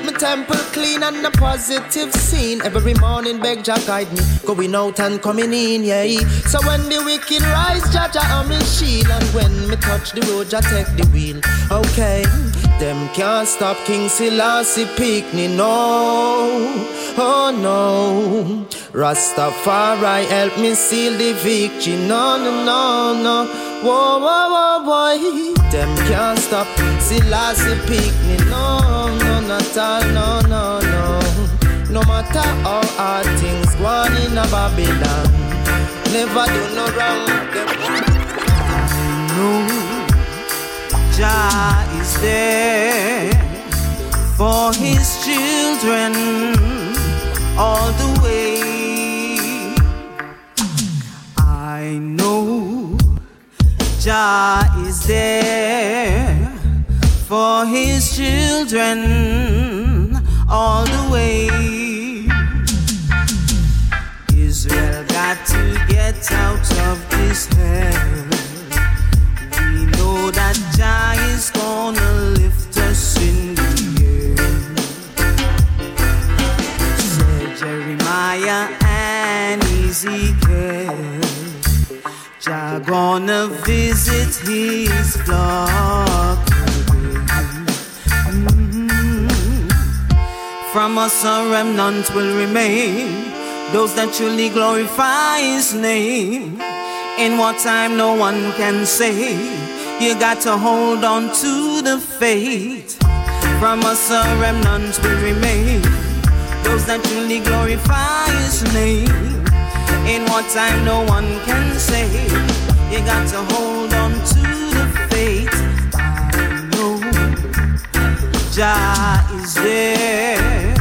Keep my temple clean and a positive scene. Every morning beg Jah guide me, going out and coming in, yeah. So when the wicked rise, Jah Jah am in shield, and when me touch the road, Jah take the wheel. Okay, them can't stop King Selassie picnic, no, oh no. Rastafari help me seal the victory, no, no, no, no. Whoa, whoa, whoa, boy. Them can't stop Selassie picnic, no, no, not all, no, no, no. No matter how hard things go on in a Babylon, never do no wrong. Know Jah is there for his children all the way. I know Jah is there for his children all the way. Israel got to get out of this hell. We know that Jah is gonna lift us in the air. Said Jeremiah and Ezekiel. Jah gonna visit his flock. From us a remnant will remain, those that truly glorify his name. In what time no one can say, you got to hold on to the faith. From us a remnant will remain, those that truly glorify his name. In what time no one can say, you got to hold on to the faith. Jah is there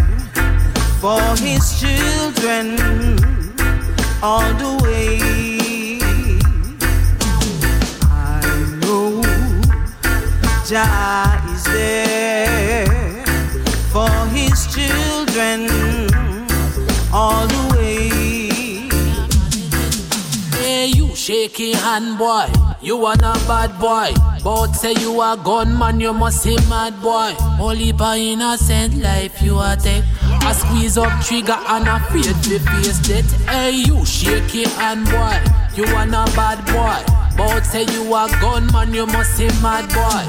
for his children all the way. I know Jah is there for his children all the way. Hey, you shaky hand boy. You are not bad boy. But say you a gunman, you must say mad boy. Only by innocent life you are take. I squeeze up trigger and I afraid to face death. Hey, you shaky hand boy. You are not bad boy. But say you a gunman, you must say mad boy.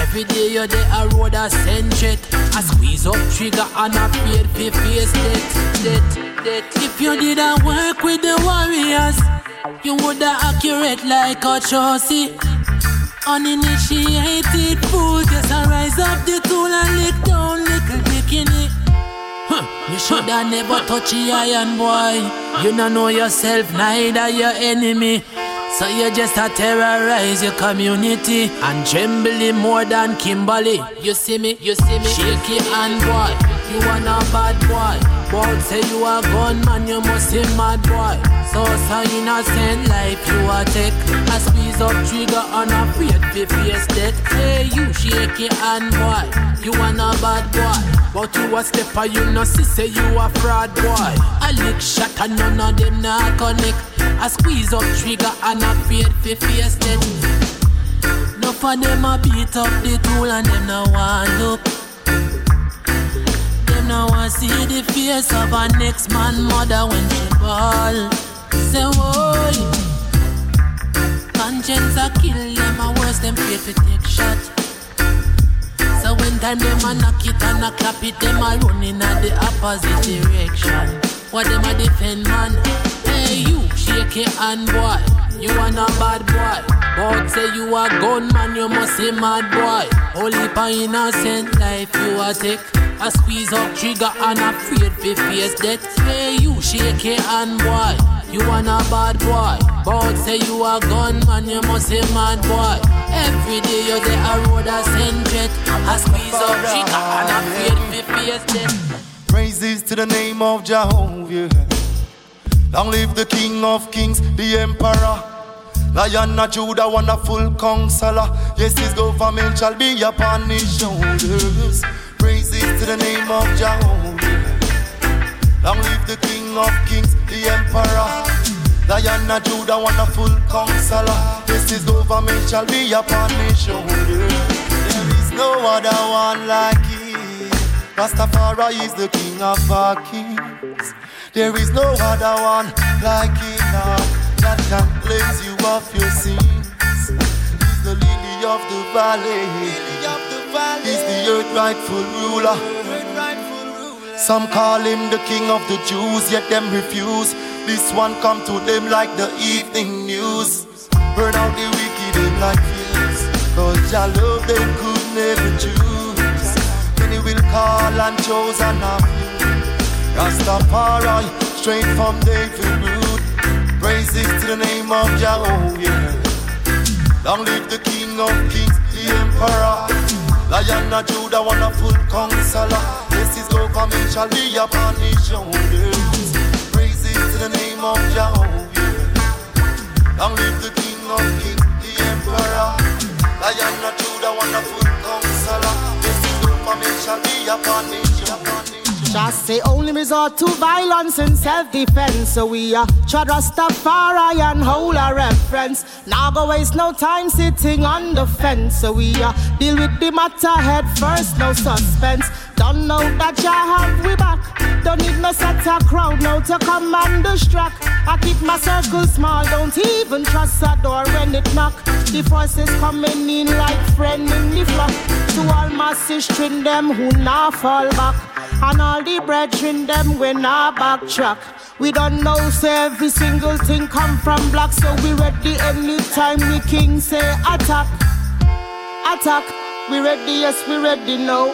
Every day you're there a road a send jet. I squeeze up trigger and I to face death, death, death. If you didn't work with the warriors. You woulda accurate like a chassis. Uninitiated fool just a rise up the tool and lick down little bikini. Huh. You shoulda never touch a iron boy. You don't know yourself, neither your enemy. So you just a terrorize your community and trembling more than Kimberly. You see me, you see me, shaky hand boy. You are not bad boy. But say you a gunman, you must say mad boy. So so innocent life you a take. I squeeze up trigger and a to face death. Hey you shaky hand boy. You a not bad boy. But you a stepper, you no see say you a fraud boy. I lick shot and none of them not connect. I squeeze up trigger and a to face death. No for them a beat up the tool and them no want look. Them no want see the face of a next man mother when she ball. Say why? Conscience a kill them a worse them pay to take shot. So when time them a knock it and a clap it, them a running at the opposite direction. What them a defend man? Hey you, shake your hand boy. You are not bad boy. But say you a gunman, you must say mad boy. Only by innocent life you a take. I squeeze up trigger and I afraid to face death. Hey you, shake your hand boy. You are not bad boy. But say you a gunman, you must say mad boy. Every day you're there a road a send jet. I squeeze up trigger and I afraid to face death. Praises to the name of Jehovah. Long live the King of Kings, the Emperor. Lion of Judah, wonderful counselor. Yes, his government shall be upon his shoulders. Praises to the name of Jehovah. Long live the King of Kings, the Emperor. Of Judah, wonderful counselor. Yes, his government shall be upon his shoulders. There is no other one like him. Rastafari is the King of our kings. There is no other one like him now that can cleanse you of your sins. He's the lily of the valley. He's the earth rightful ruler. Some call him the king of the Jews, yet them refuse. This one come to them like the evening news. Burn out the wicked them like fuse. Cause your love them could never choose. Many will call and chosen of you. Rastafari, straight from David root. Praises to the name of Jehovah. Long live the King of Kings, the Emperor. Lion of Judah, wonderful counselor. Yes, his government shall be upon his shoulders. Praises to the name of Jehovah. Long live the King of Kings, the Emperor. Lion of Judah, wonderful counselor. Yes, his government shall be upon his. Just say only resort to violence and self-defense. So we are try Rastafari and hold our reference. Now go waste no time sitting on the fence. So we are deal with the matter head first, no suspense. Don't know that you have we back. Don't need no set a crowd now to come and distract. I keep my circle small, don't even trust a door when it knock. The forces coming in like friend in the flock. To all my sisters, them who now fall back. And all the brethren them we now backtrack. We don't know say every single thing come from black, so we ready anytime the king say attack, attack. We ready, yes we ready now.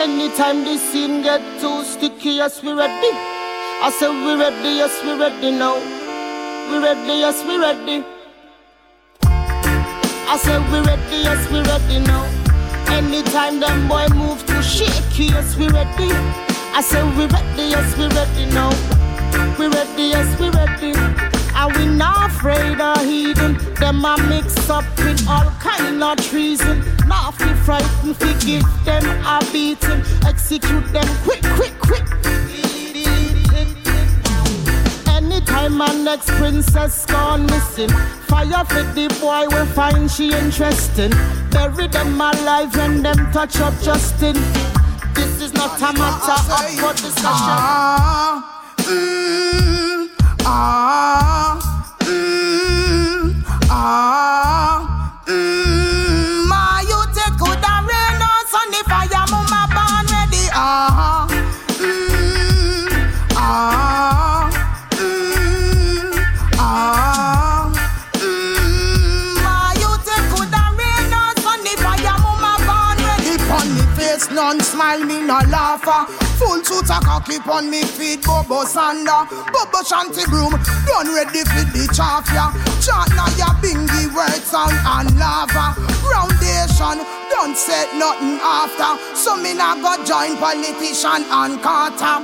Anytime the scene get too sticky, yes we ready. I say we ready, yes we ready now. We ready, yes we ready. I say we ready, yes we ready now. Anytime them boy move to shake, yes we ready. I say we ready, yes we ready now. We ready, yes we ready. And we not afraid of heathen. Them a mix up with all kind of treason. Not fi frightened, fi give them a beating. Execute them quick, quick, quick. Anytime my next princess gone missing. Fire for the boy we find she interesting. Bury them alive and them touch up Justin. This is not a matter of for discussion. Ah, mm, ah, Full suit a cocky pon me feet, Bobo Sanda, Bobo Shanty broom, done ready for the chaff ya. Chant now ya bingy word sound and lava. Foundation, don't set nothing after. So me nah go join politician and Carter.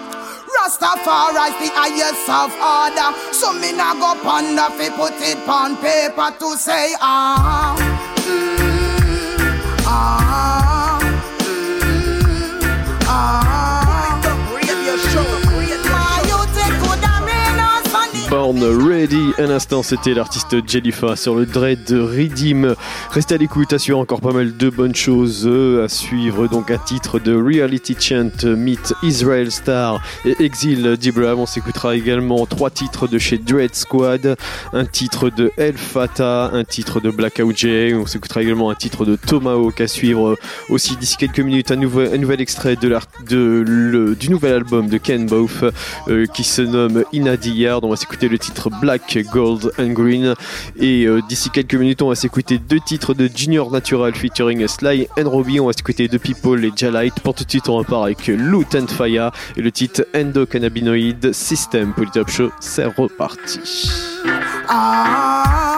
Rastafari the highest of order. So me nah go ponder fi put it on paper to say ah. mm, Born Ready, un instant c'était l'artiste Jellifa sur le dread de Redeem. Restez à l'écoute, suivre encore pas mal de bonnes choses à suivre. Donc un titre de Reality Chant, Meet Israel Star et Exil d'Ibrahim. On s'écoutera également trois titres de chez Dread Squad, un titre de El Fata, un titre de Blackout J. On s'écoutera également un titre de Tomahawk à suivre aussi d'ici quelques minutes. Un nouvel, un nouvel extrait de de, le- du nouvel album de Ken Both euh, qui se nomme Inadi Yard. On va s'écouter le titre Black, Gold and Green. Et euh, d'ici quelques minutes, on va s'écouter deux titres de Junior Natural featuring Sly and Robbie. On va s'écouter de People et Jalite. Pour tout de suite, on repart avec Loot and Fire et le titre Endocannabinoid System. Polytop Show, c'est reparti. Ah,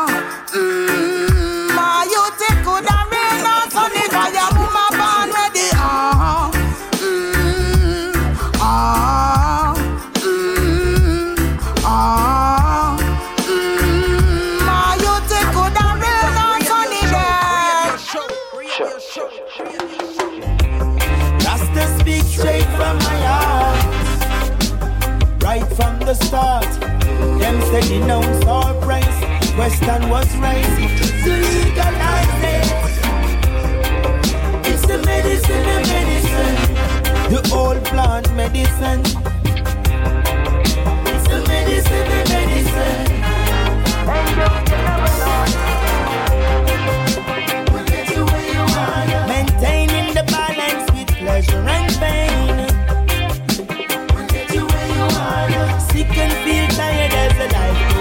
denounce our price. Western was right to legalize it. It's the medicine, the medicine, the old plant medicine. It's the medicine, the medicine. sick and feel tired as a life.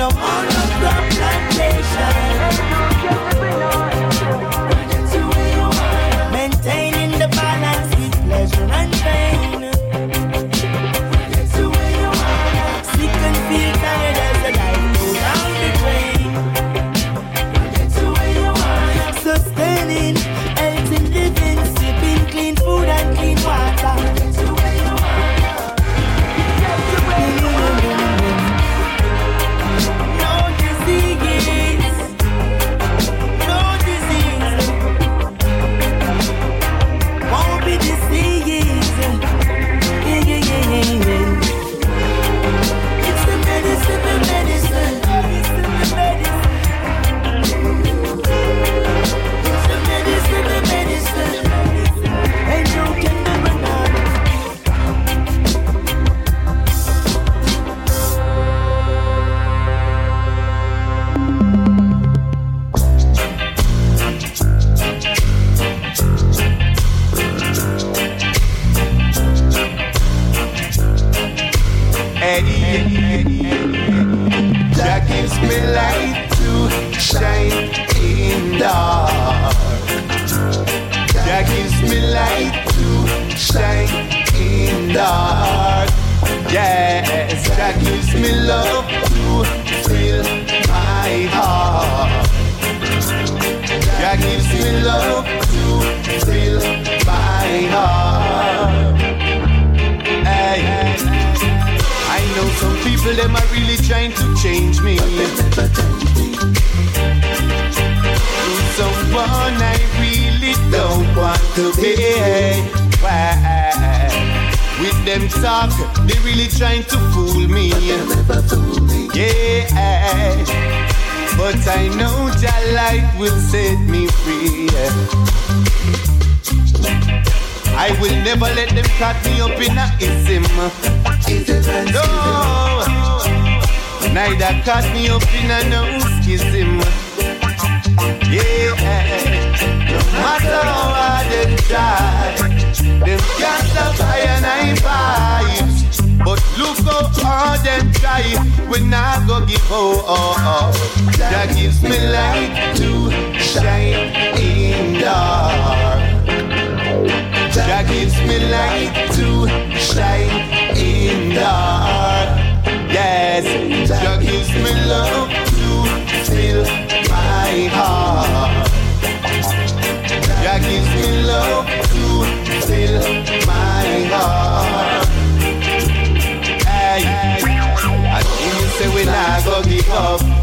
no. Oh, no.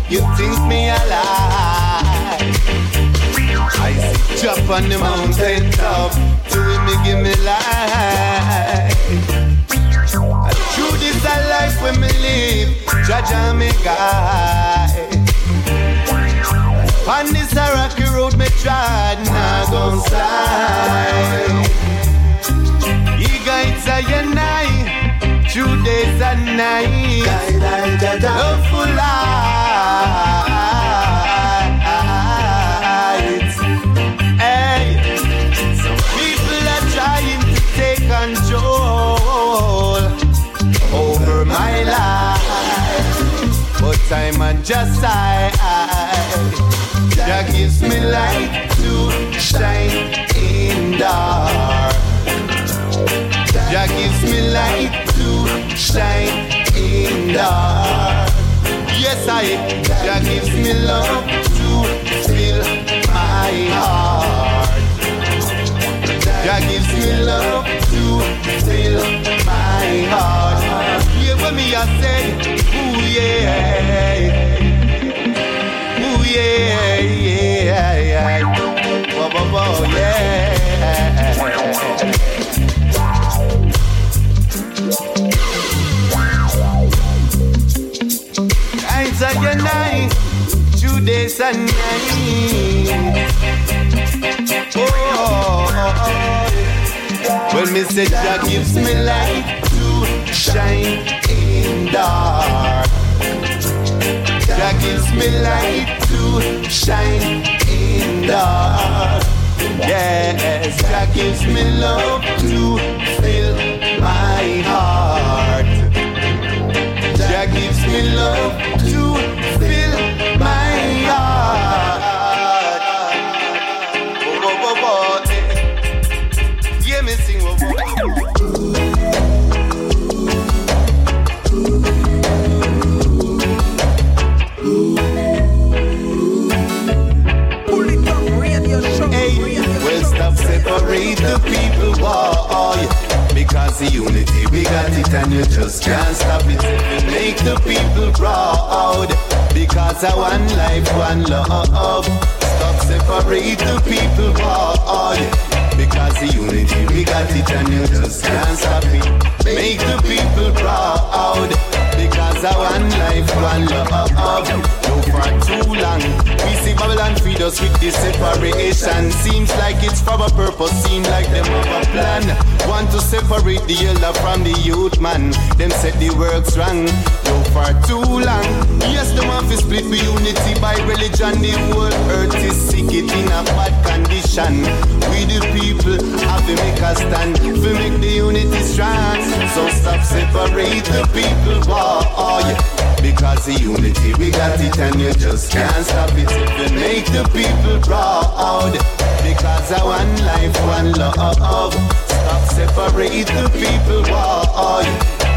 You think me alive? I see drop on the mountain top. To him, me give me life. And through this a life when me live, and me guide. On this a rocky road me tried, now gon' slide. He guides a night, through days and nights. Love full lights. Hey, people are trying to take control over my life, but time and just I. Jah gives me light to shine in dark. Jah gives me light to shine in dark. Yes, I. Jah gives me love to fill my heart. Jah gives me love to fill my heart. Hear what me I say, ooh yeah. Ooh yeah, yeah, days and night. Oh, oh, oh. Well, me say Jah gives me light to shine in dark. Jah gives me light to shine in dark. Yes, Jah gives me love to fill my heart. Jah gives me love and you just can't stop it. Make the people proud. Out because I one life, one love. Stop separate the people, boy. Because the unity, we got it and you just can't stop it. Make the people proud. Out because I one life, one love. No for too long. We see Babylon feed us with this separation. Seems like it's for a purpose, seems like them have a plan. Want to separate the elder from the youth, man. Them set the works wrong. No for too long. Yes, them want to split the unity by religion. The whole earth is sick, it in a bad condition. We the people have to make a stand to make the unity strong. So stop separate the people, boy. Because the unity, we got it and you just can't stop it you make the people proud. Because I one life, one love. Stop separate the people, boy.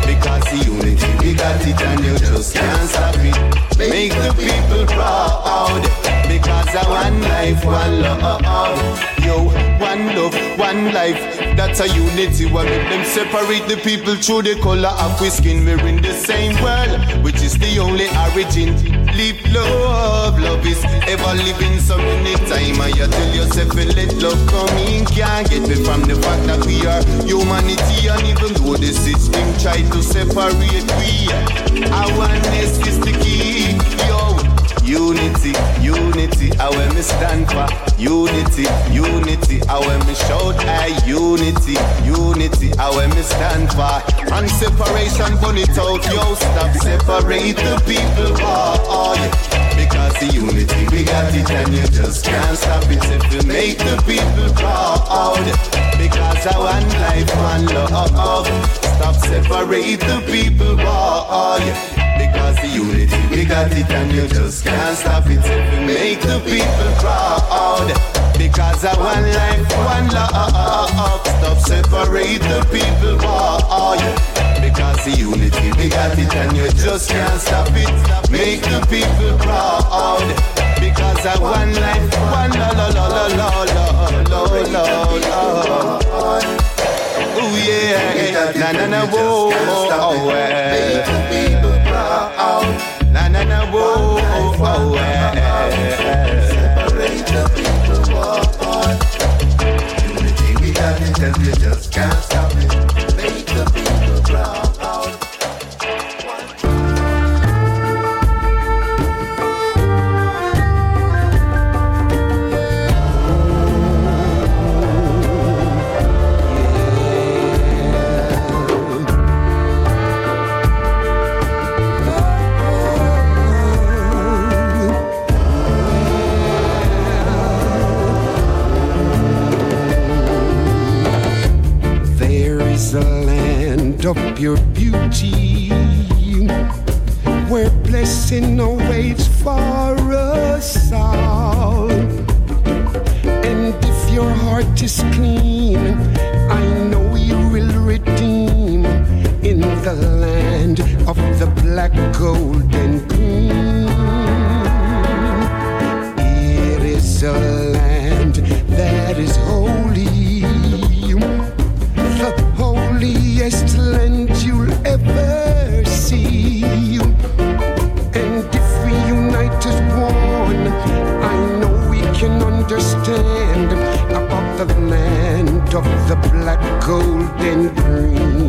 Because the unity, we got it and you just can't stop it. Make the people proud. Because I one life, one love. Yo, one love, one life. That's a unity. What make them separate the people through the color of we skin? We're in the same world, which is the only origin. Live love, love is ever living. So many time I tell yourself, let love come in. Can't get me from the fact that we are humanity, and even though the system try to separate we, awareness is the key. Unity, unity, I when me stand for Unity, unity, I when me shout I Unity, unity, I when me stand for And separation, burn it out, yo Stop separate the people, oh, oh, boy Because the unity, we got it and you just can't stop it If you make the people proud. Oh, because I one life, one love. Stop separate the people, boy because the unity, we got it and you just can't stop it we make the people proud. Because I one life, one love. Stop separate the people proud. Because the unity, we got it and you just can't stop it. Make the people proud. Because I one life, one la la la la la la la la. Ooh yeah, na na na whoa, oh, and a woe. Separate the people, war. Unity we have, it, we just can't stop. Land of pure beauty where blessing awaits for us all. And if your heart is clean, I know you will redeem in the land of the black, gold, and green. It is a land that is holy holiest land you'll ever see. And if we unite as one, I know we can understand about the land of the black, gold, and green.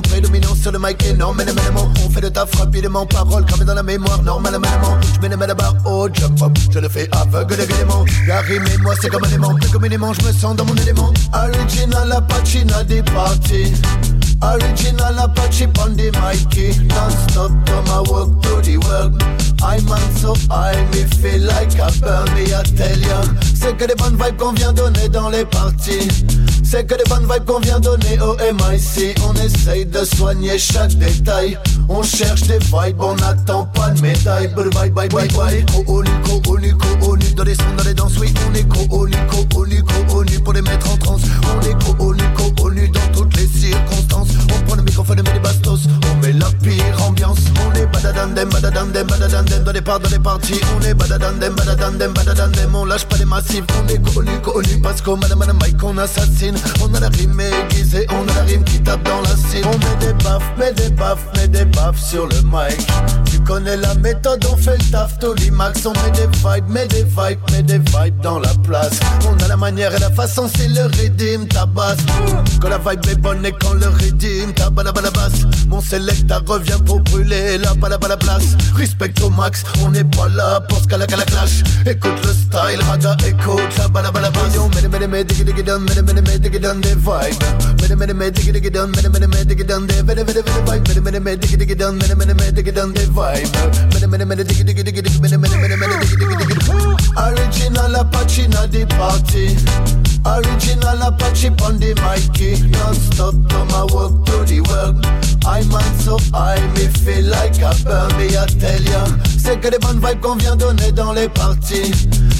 Prédominant, prédominant sur le mic énormément. On fait de taf rapidement, paroles gravées dans la mémoire, normalement. Je mets les mains là-bas, oh, jump up, je le fais aveuglément. La rime et moi, c'est comme un aimant, plus communément, je me sens dans mon élément. Original Apache, des parties. Original Apache on the mic Non-stop from my work to the work I'm on so high, me feel like a burn me, I C'est que des bonnes vibes qu'on vient donner dans les parties C'est que des bonnes vibes qu'on vient donner au MIC. On essaye de soigner chaque détail. On cherche des vibes, on n'attend pas de médaille. Bye bye bye bye bye. Connu, connu, connu. Dans les sons, dans les danses, oui, on est connu, connu, connu. Pour les mettre en transe, on est connu, connu. Dans toutes les circonstances, on prend le microphone et met les bastos. On met la pire ambiance. On est badadandem, badadandem, badadandem. Dans les parts, dans les parties, on est badadandem, badadandem, badadandem. On lâche pas les massifs, on est connu, connu. Parce qu'au madame, madame Mike, on assassine. On a la rime aiguisée, on a la rime qui tape dans la cime. On met des baffes, met des baffes, met des baffes sur le mic connais la méthode, on fait le taf, Tolimax, on met des vibes, met des vibes, met des vibes dans la place. On a la manière et la façon, c'est le redeem, tabasse. Quand la vibe est bonne et quand le redeem, tabasse la basse. Mon selecta revient pour brûler la balaba la place. Respect au max, on n'est pas là pour ce qu'à la clash. Écoute le style, raga, écoute la balaba la basse. Yo, mets mets mets digi digi down, digi des vibes. Mets mets mets digi digi down, mets mets mets digi des vibes. Mets mets mets digi digi down, digi des vibes. Original Apache na the party. Original Apache on the. Non-stop to my work to the work. I'm on so high, me feel like a burn, me I tell ya. C'est que des bonnes vibes qu'on vient donner dans les parties.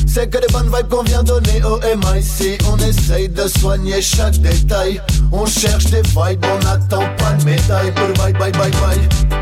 C'est que des bonnes vibes qu'on vient donner au MIC. On essaye de soigner chaque détail. On cherche des vibes, on n'attend pas de médaille. Bye bye bye bye.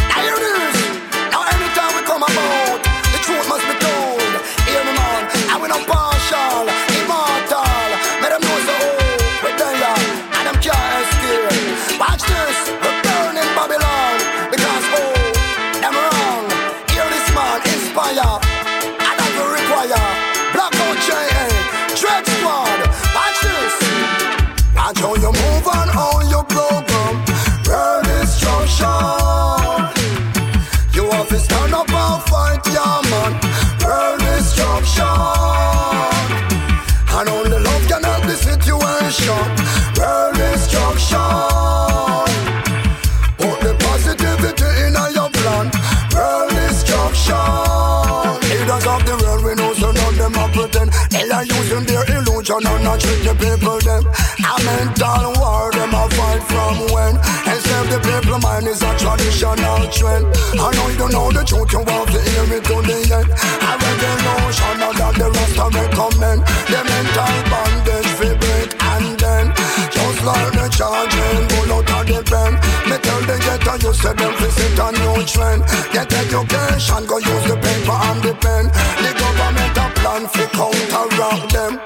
and treat the people them. A mental war, them a fight from when. Except the people mind is a traditional trend. I know you know the truth, you want to hear me to the end. A revolution that the rest of recommend. The mental bondage we break and then just like the charging bull out of the pen. Me tell the ghetto you say them visit a new trend. Get education, go use the paper and the pen. The government a plan fi counteract them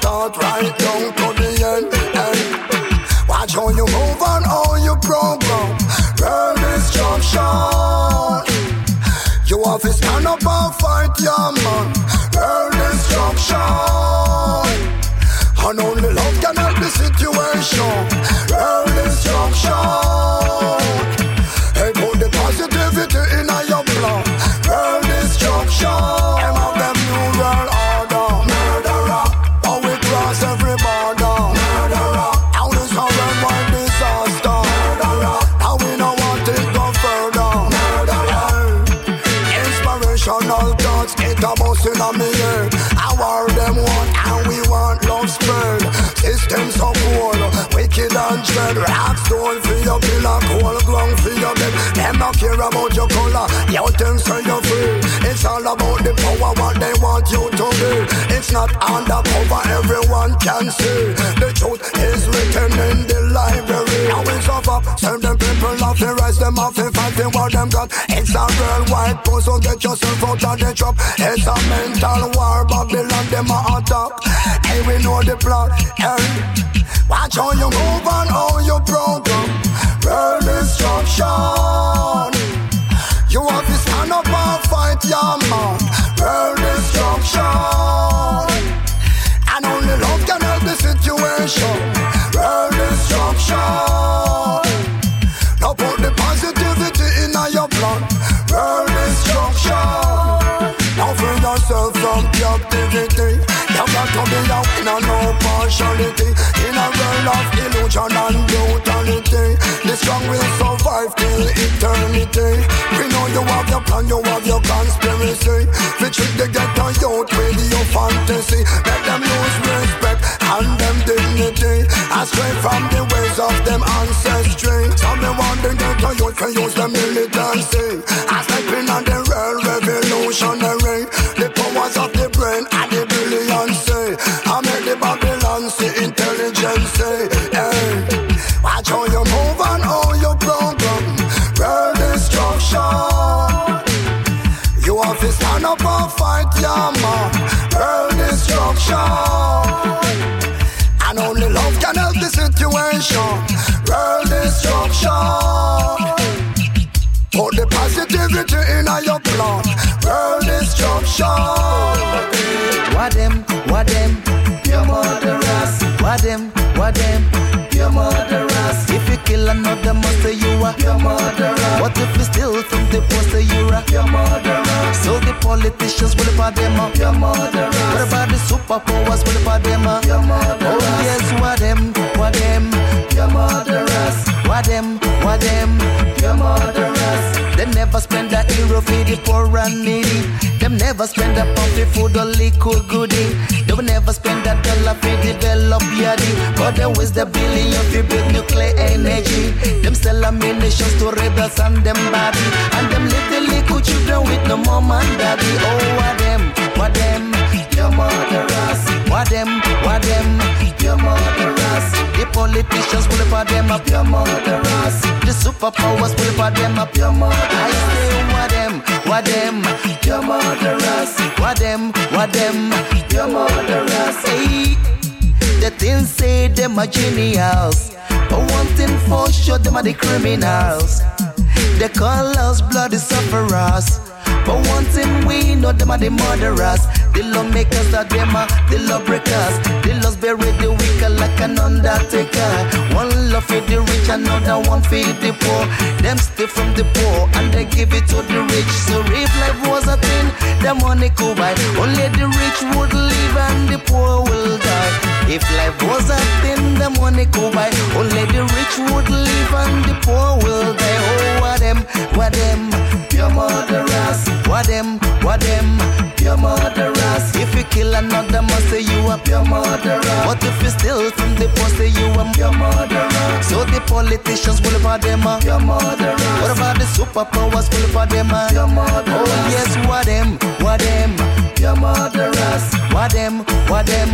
start right down. Dread. Rock stone for your pillar, cold ground for your bed. Them not care about your color, you think so you're free. It's all about the power, what they want you to be. It's not undercover, everyone can see. The truth is written in the library. Now off up, send them people off, the rise them off, and fight for what them got. It's a worldwide push, so get yourself out of the trap. It's a mental war, Babylon, them a attack. Hey, we know the plot. Hey, watch how you move and how you program. World destruction. You have to stand up and fight, yeah, man. World destruction. And only love can help the situation. World destruction. Now put the positivity in your plan. World destruction. Now free yourself from captivity. You got to be a winner, no partiality. Strong will survive till eternity. We know you have your plan, you have your conspiracy. We trick the ghetto youth with your fantasy. The superpowers will about them up. Oh yes, what them, what them, you're murderers. What them, what them, you're murderers. They never spend a euro for the poor and needy. Them never spend a pound for food or liquor goodie. They will never spend a dollar for develop yardie. But there is the billion for build nuclear energy. Them sell ammunitions to rebels and them body. And them little little children with no mom and daddy. Oh, what them, what them, you're murderers. What them, what them, you're murderers. The politicians will for them up, you're murderers. The superpowers will for them up, you're murderers. I say what them, what them, you're murderers. What them, what them, you're murderers. Hey, the things say them are genius. But one thing for sure, them are the criminals. They call us bloody sufferers. But one thing we know, them are the murderers. The lawmakers are them are the lawbreakers. The laws bury the weak like an undertaker. One love for the rich, another one for the poor. Them steal from the poor and they give it to the rich. So if life was a thing, the money could buy. Only the rich would live and the poor will die. If life was a thing, the money could buy. Only the rich would live and the poor will die. Oh, what them, what them, pure murderers. What them, what them, pure murderers. If you kill another man, say you a pure murderer. What if you steal from the poor, say you a pure murderer. So the politicians will for them a pure murderers. What about the superpowers will for them a pure murderers? Oh yes, what them, what them, pure murderers. What them, what them,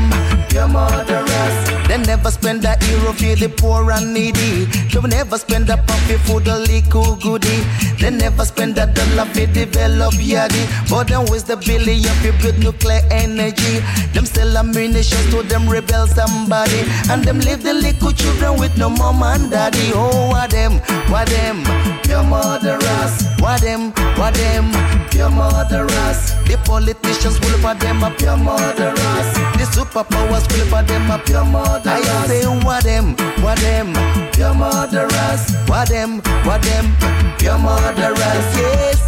pure murderers. They never spend a euro for the poor and needy. They never spend a pound for or liquor goodie. They never spend a dollar for develop yardie. But then with the billion for build nuclear energy. Them sell ammunition to them rebel somebody. And them leave the little children with no mom and daddy. Oh, what them, what them, pure murderers. What them, what them, pure murderers. The politicians will for them a pure murderers. The superpowers will for them a pure murderers. I say what them, what them, pure murderers. What them, what them, pure murderers. Yes.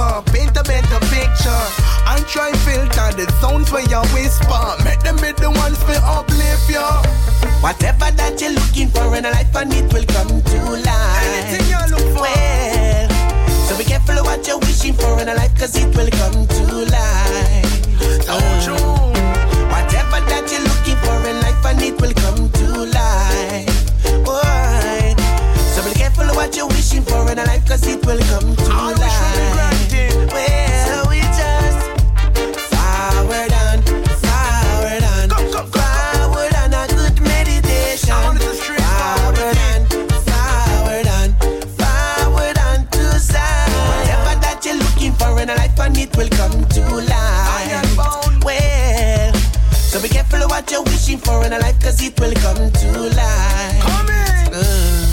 You. Paint a better picture. And try filter the sounds where you whisper. Make them be the ones to uplift you. whatever that you're looking for in a life, and it will come to life. Anything you look for. Well, so be careful of what you're wishing for in a life, cause it will come to life. So true. Whatever that you're looking for in life, and it will come to life. Boy, so be careful of what you're wishing for in a life, cause it will come to I life. Will come to life. Well, so be careful of what you're wishing for in a life, cause it will come to life. Uh,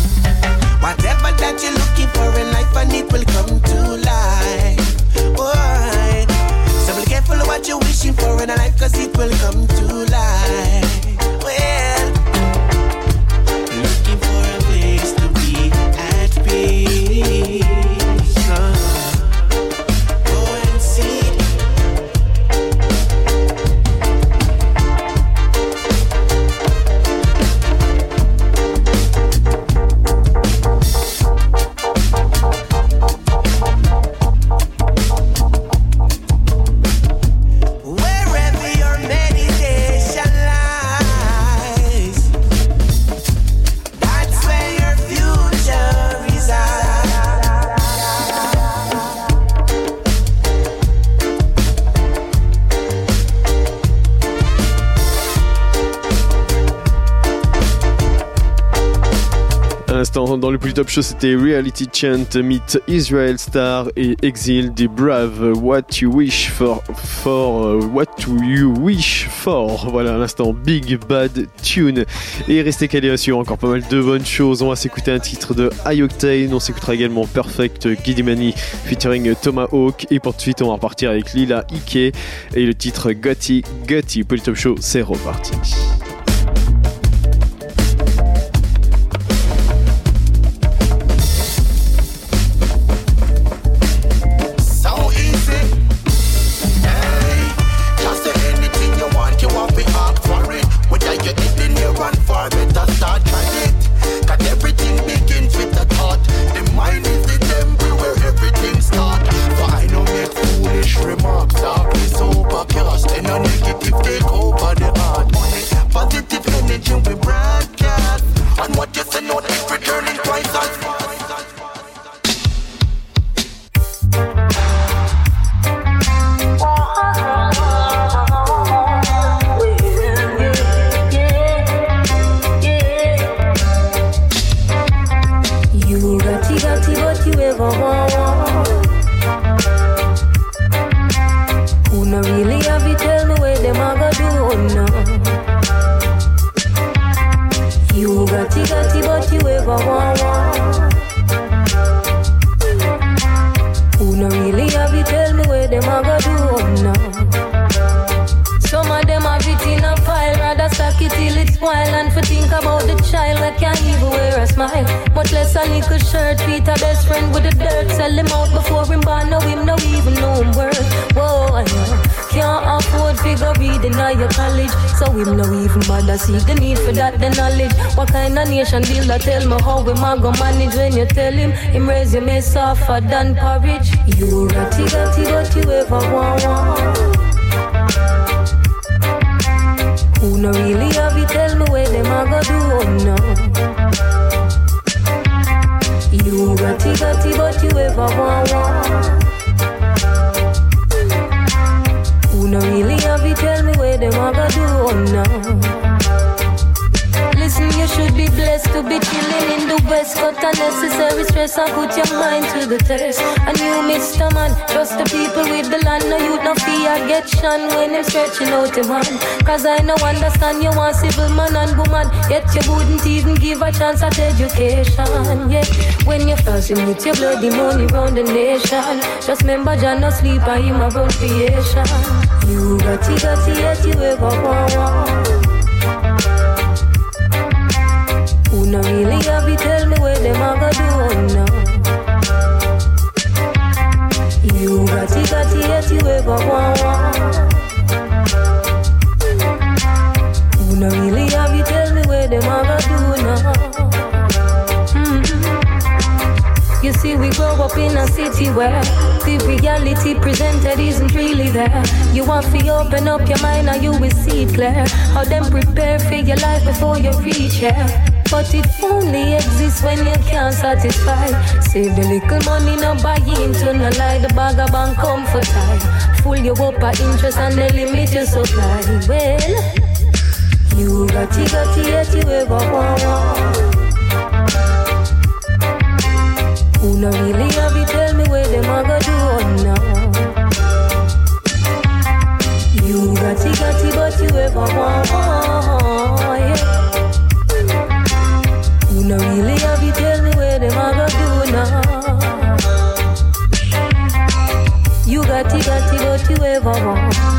Whatever that you're looking for in life, and it will come to life. Boy, so be careful of what you're wishing for in a life, cause it will come to life. Dans le plus top show, c'était Reality Chant, Meet Israel Star et Exile des Brave. What you wish for, for euh, what you wish for? Voilà, l'instant, Big Bad Tune. Et restez calés sur encore pas mal de bonnes choses. On va s'écouter un titre de High Octane. On s'écoutera également Perfect Gidimani featuring Tomahawk. Et pour tout de suite, on va repartir avec Lila Ike et le titre Gotti Gotti. Polytop Show, c'est reparti. Wear. Much less a little shirt, Peter best friend with the dirt. Sell him out before him born, no him, no even know him worth. Whoa, I. Can't afford figure reading at your college. So him no even bother see the need for that, the knowledge. What kind of nation builder tell me how we man go manage when you tell him him resume softer than porridge. You ratty, ratty, you ever want one. Who no really have it, tell me where them a go do oh no. You got it, got it, but you ever want one. Who no really have it, tell me where them a go do oh no. Should be blessed to be chilling in the west. Cut unnecessary stress and put your mind to the test. And you, Mr. Man, trust the people with the land. No, you no fear get shunned when them stretching out your hand. Cause I no understand you want civil man and woman. Yet you wouldn't even give a chance at education. Yeah, when you're fasting with your bloody money round the nation. Just remember, John no sleep, I him around creation. You got it, got it, yet you ever want no really have it, tell me where them a go do oh no. You got it, got it, yet you ever want one. No really have it, tell me where them a go do now. Mhm. You see, we grow up in a city where the reality presented isn't really there. You want to open up your mind and you will see it clear. How them prepare for your life before you reach here. But it only exists when you can't satisfy. Save the little money, no buy into no lie. The bag of bank comfort time. Full you up at interest and they limit your supply. Well, you got it, got it, yet you ever want. Who no really have it, tell me where them a go do oh no. You got it, got it, but you ever want. Yeah. No really have it, tell me where them a go do now. You got it, got it, but you ever want.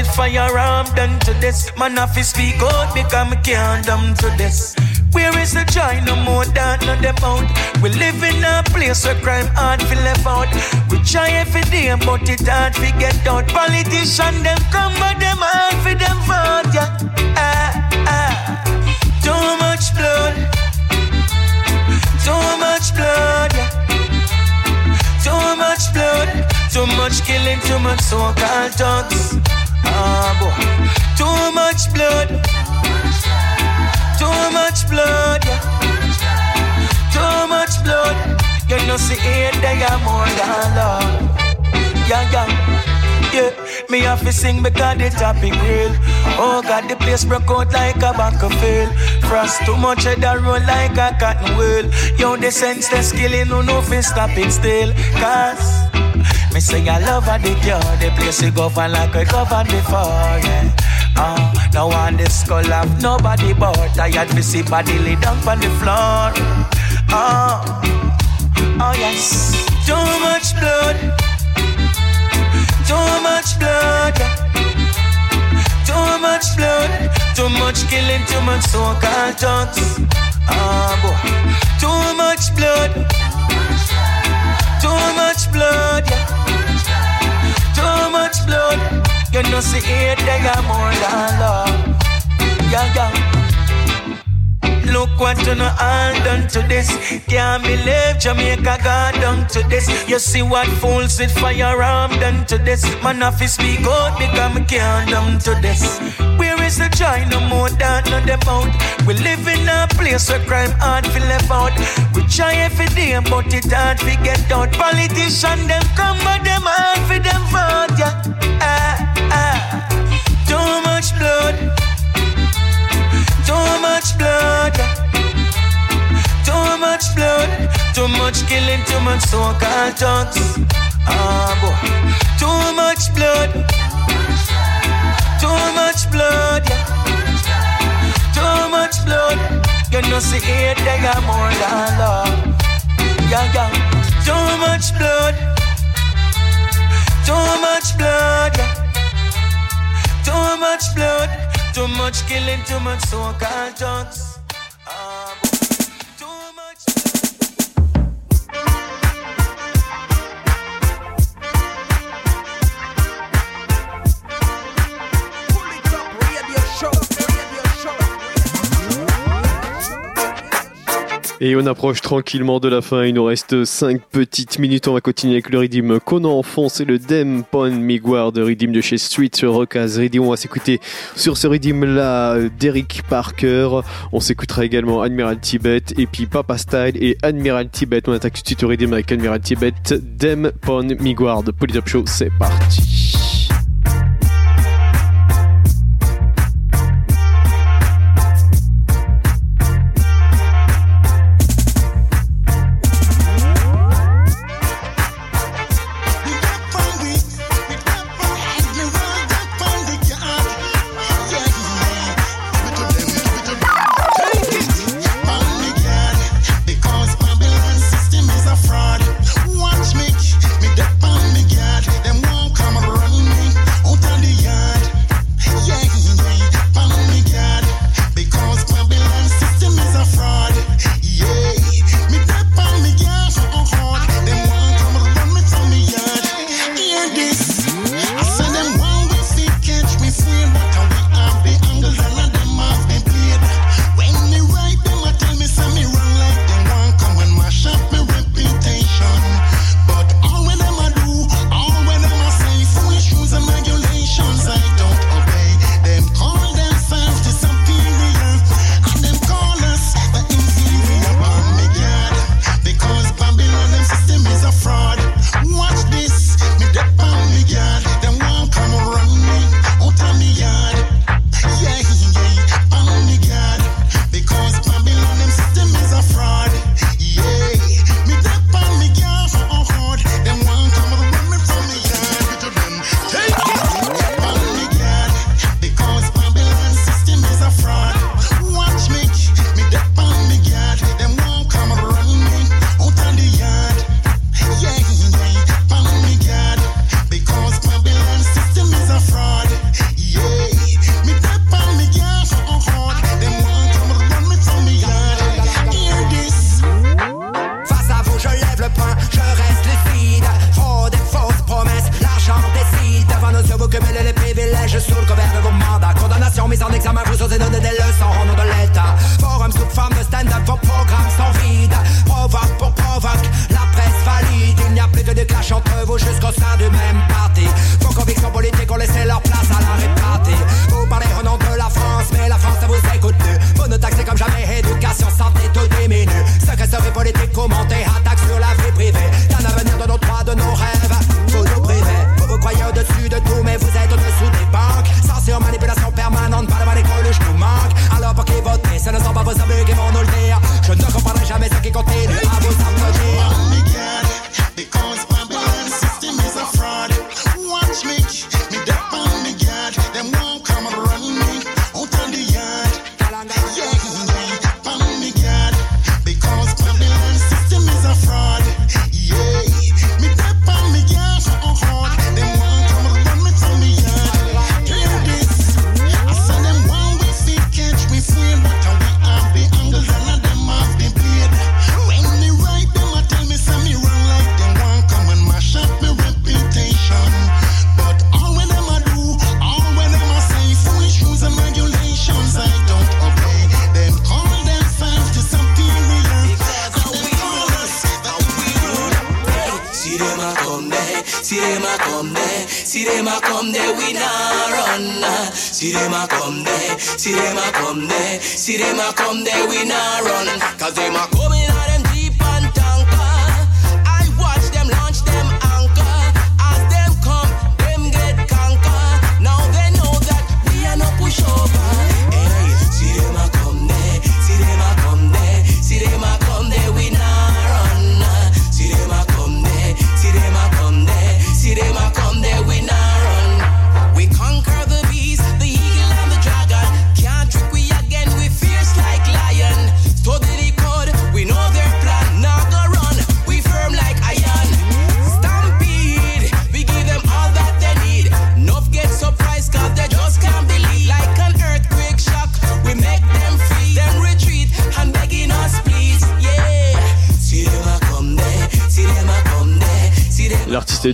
Fools with firearm done to this. Man, if you speak out, because become can't done to this. Where is the joy? No more than no them out. We live in a place where crime hard to live out. We try every day, but it hard to get out. Politicians them come, but them hard for them vote. Yeah, ah, ah. Too much blood. Too much blood, yeah. Too much blood. Too much killing, too much so-called thugs. Much blood. Too much blood. Too much blood. You know, see it, they more than love. Yeah, yeah. Yeah, me have to sing because the topic real. Oh God, the place broke out like a of fail. Frost too much head that roll like a cotton wheel. Yo, the sense the skilling, no no fi stop it still. Cause me say I love her the girl, the place we govern like we govern before. Yeah. Uh, now on the skull have nobody but I had to see body lay down on the floor. Oh, oh yes, too much blood. Too much blood, too much blood, too much killing, too much so-called thugs. Ah, boy, too much blood, too much blood, yeah. too much blood. You know, see it, they got more than love. Yeah, yeah. Look what you know all done to this. Can't believe Jamaica got done to this. You see what fools with firearm done to this. Man, if you speak out, because me can't done to this. Where is the joy? No more than no them out. We live in a place where crime hard to live out. We try every day, but it hard to get out. Politicians them come, but them hard for them vote. Yeah, ah ah. Too much blood. Too much blood, too much blood, too much killing, too much so-called thugs. Ah, boy, too much blood, too much blood, yeah. too much blood. You know, see it, they got more than love. Yeah, yeah, too much blood, too much blood, yeah. too much blood. Too much killing, too much so-called thugs. Et on approche tranquillement de la fin. Il nous reste 5 petites minutes. On va continuer avec le rythme qu'on a enfoncé, le Dem Pon Miguar de rythme de chez Street Rockaz Rythme. On va s'écouter sur ce rythme là d'Eric Parker. On s'écoutera également Admiral Tibet et puis Papa Style et Admiral Tibet. On attaque tout de suite au rythme avec Admiral Tibet. Dem Pon Miguar de Polytop Show. C'est parti.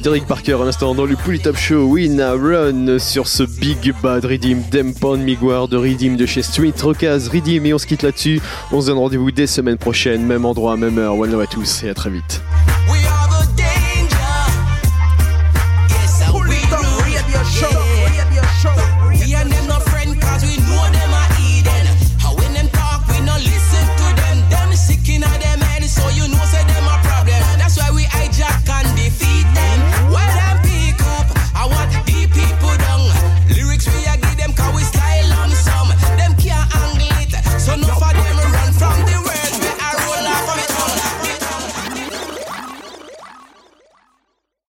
Derek Parker à l'instant dans le Pouli Top Show Win a Run sur ce Big Bad Redeem Dempon Miguar de Redeem de chez Street Rocaz Redeem et on se quitte là-dessus. On se donne rendez-vous dès semaine prochaine, même endroit, même heure. One love à tous et à très vite.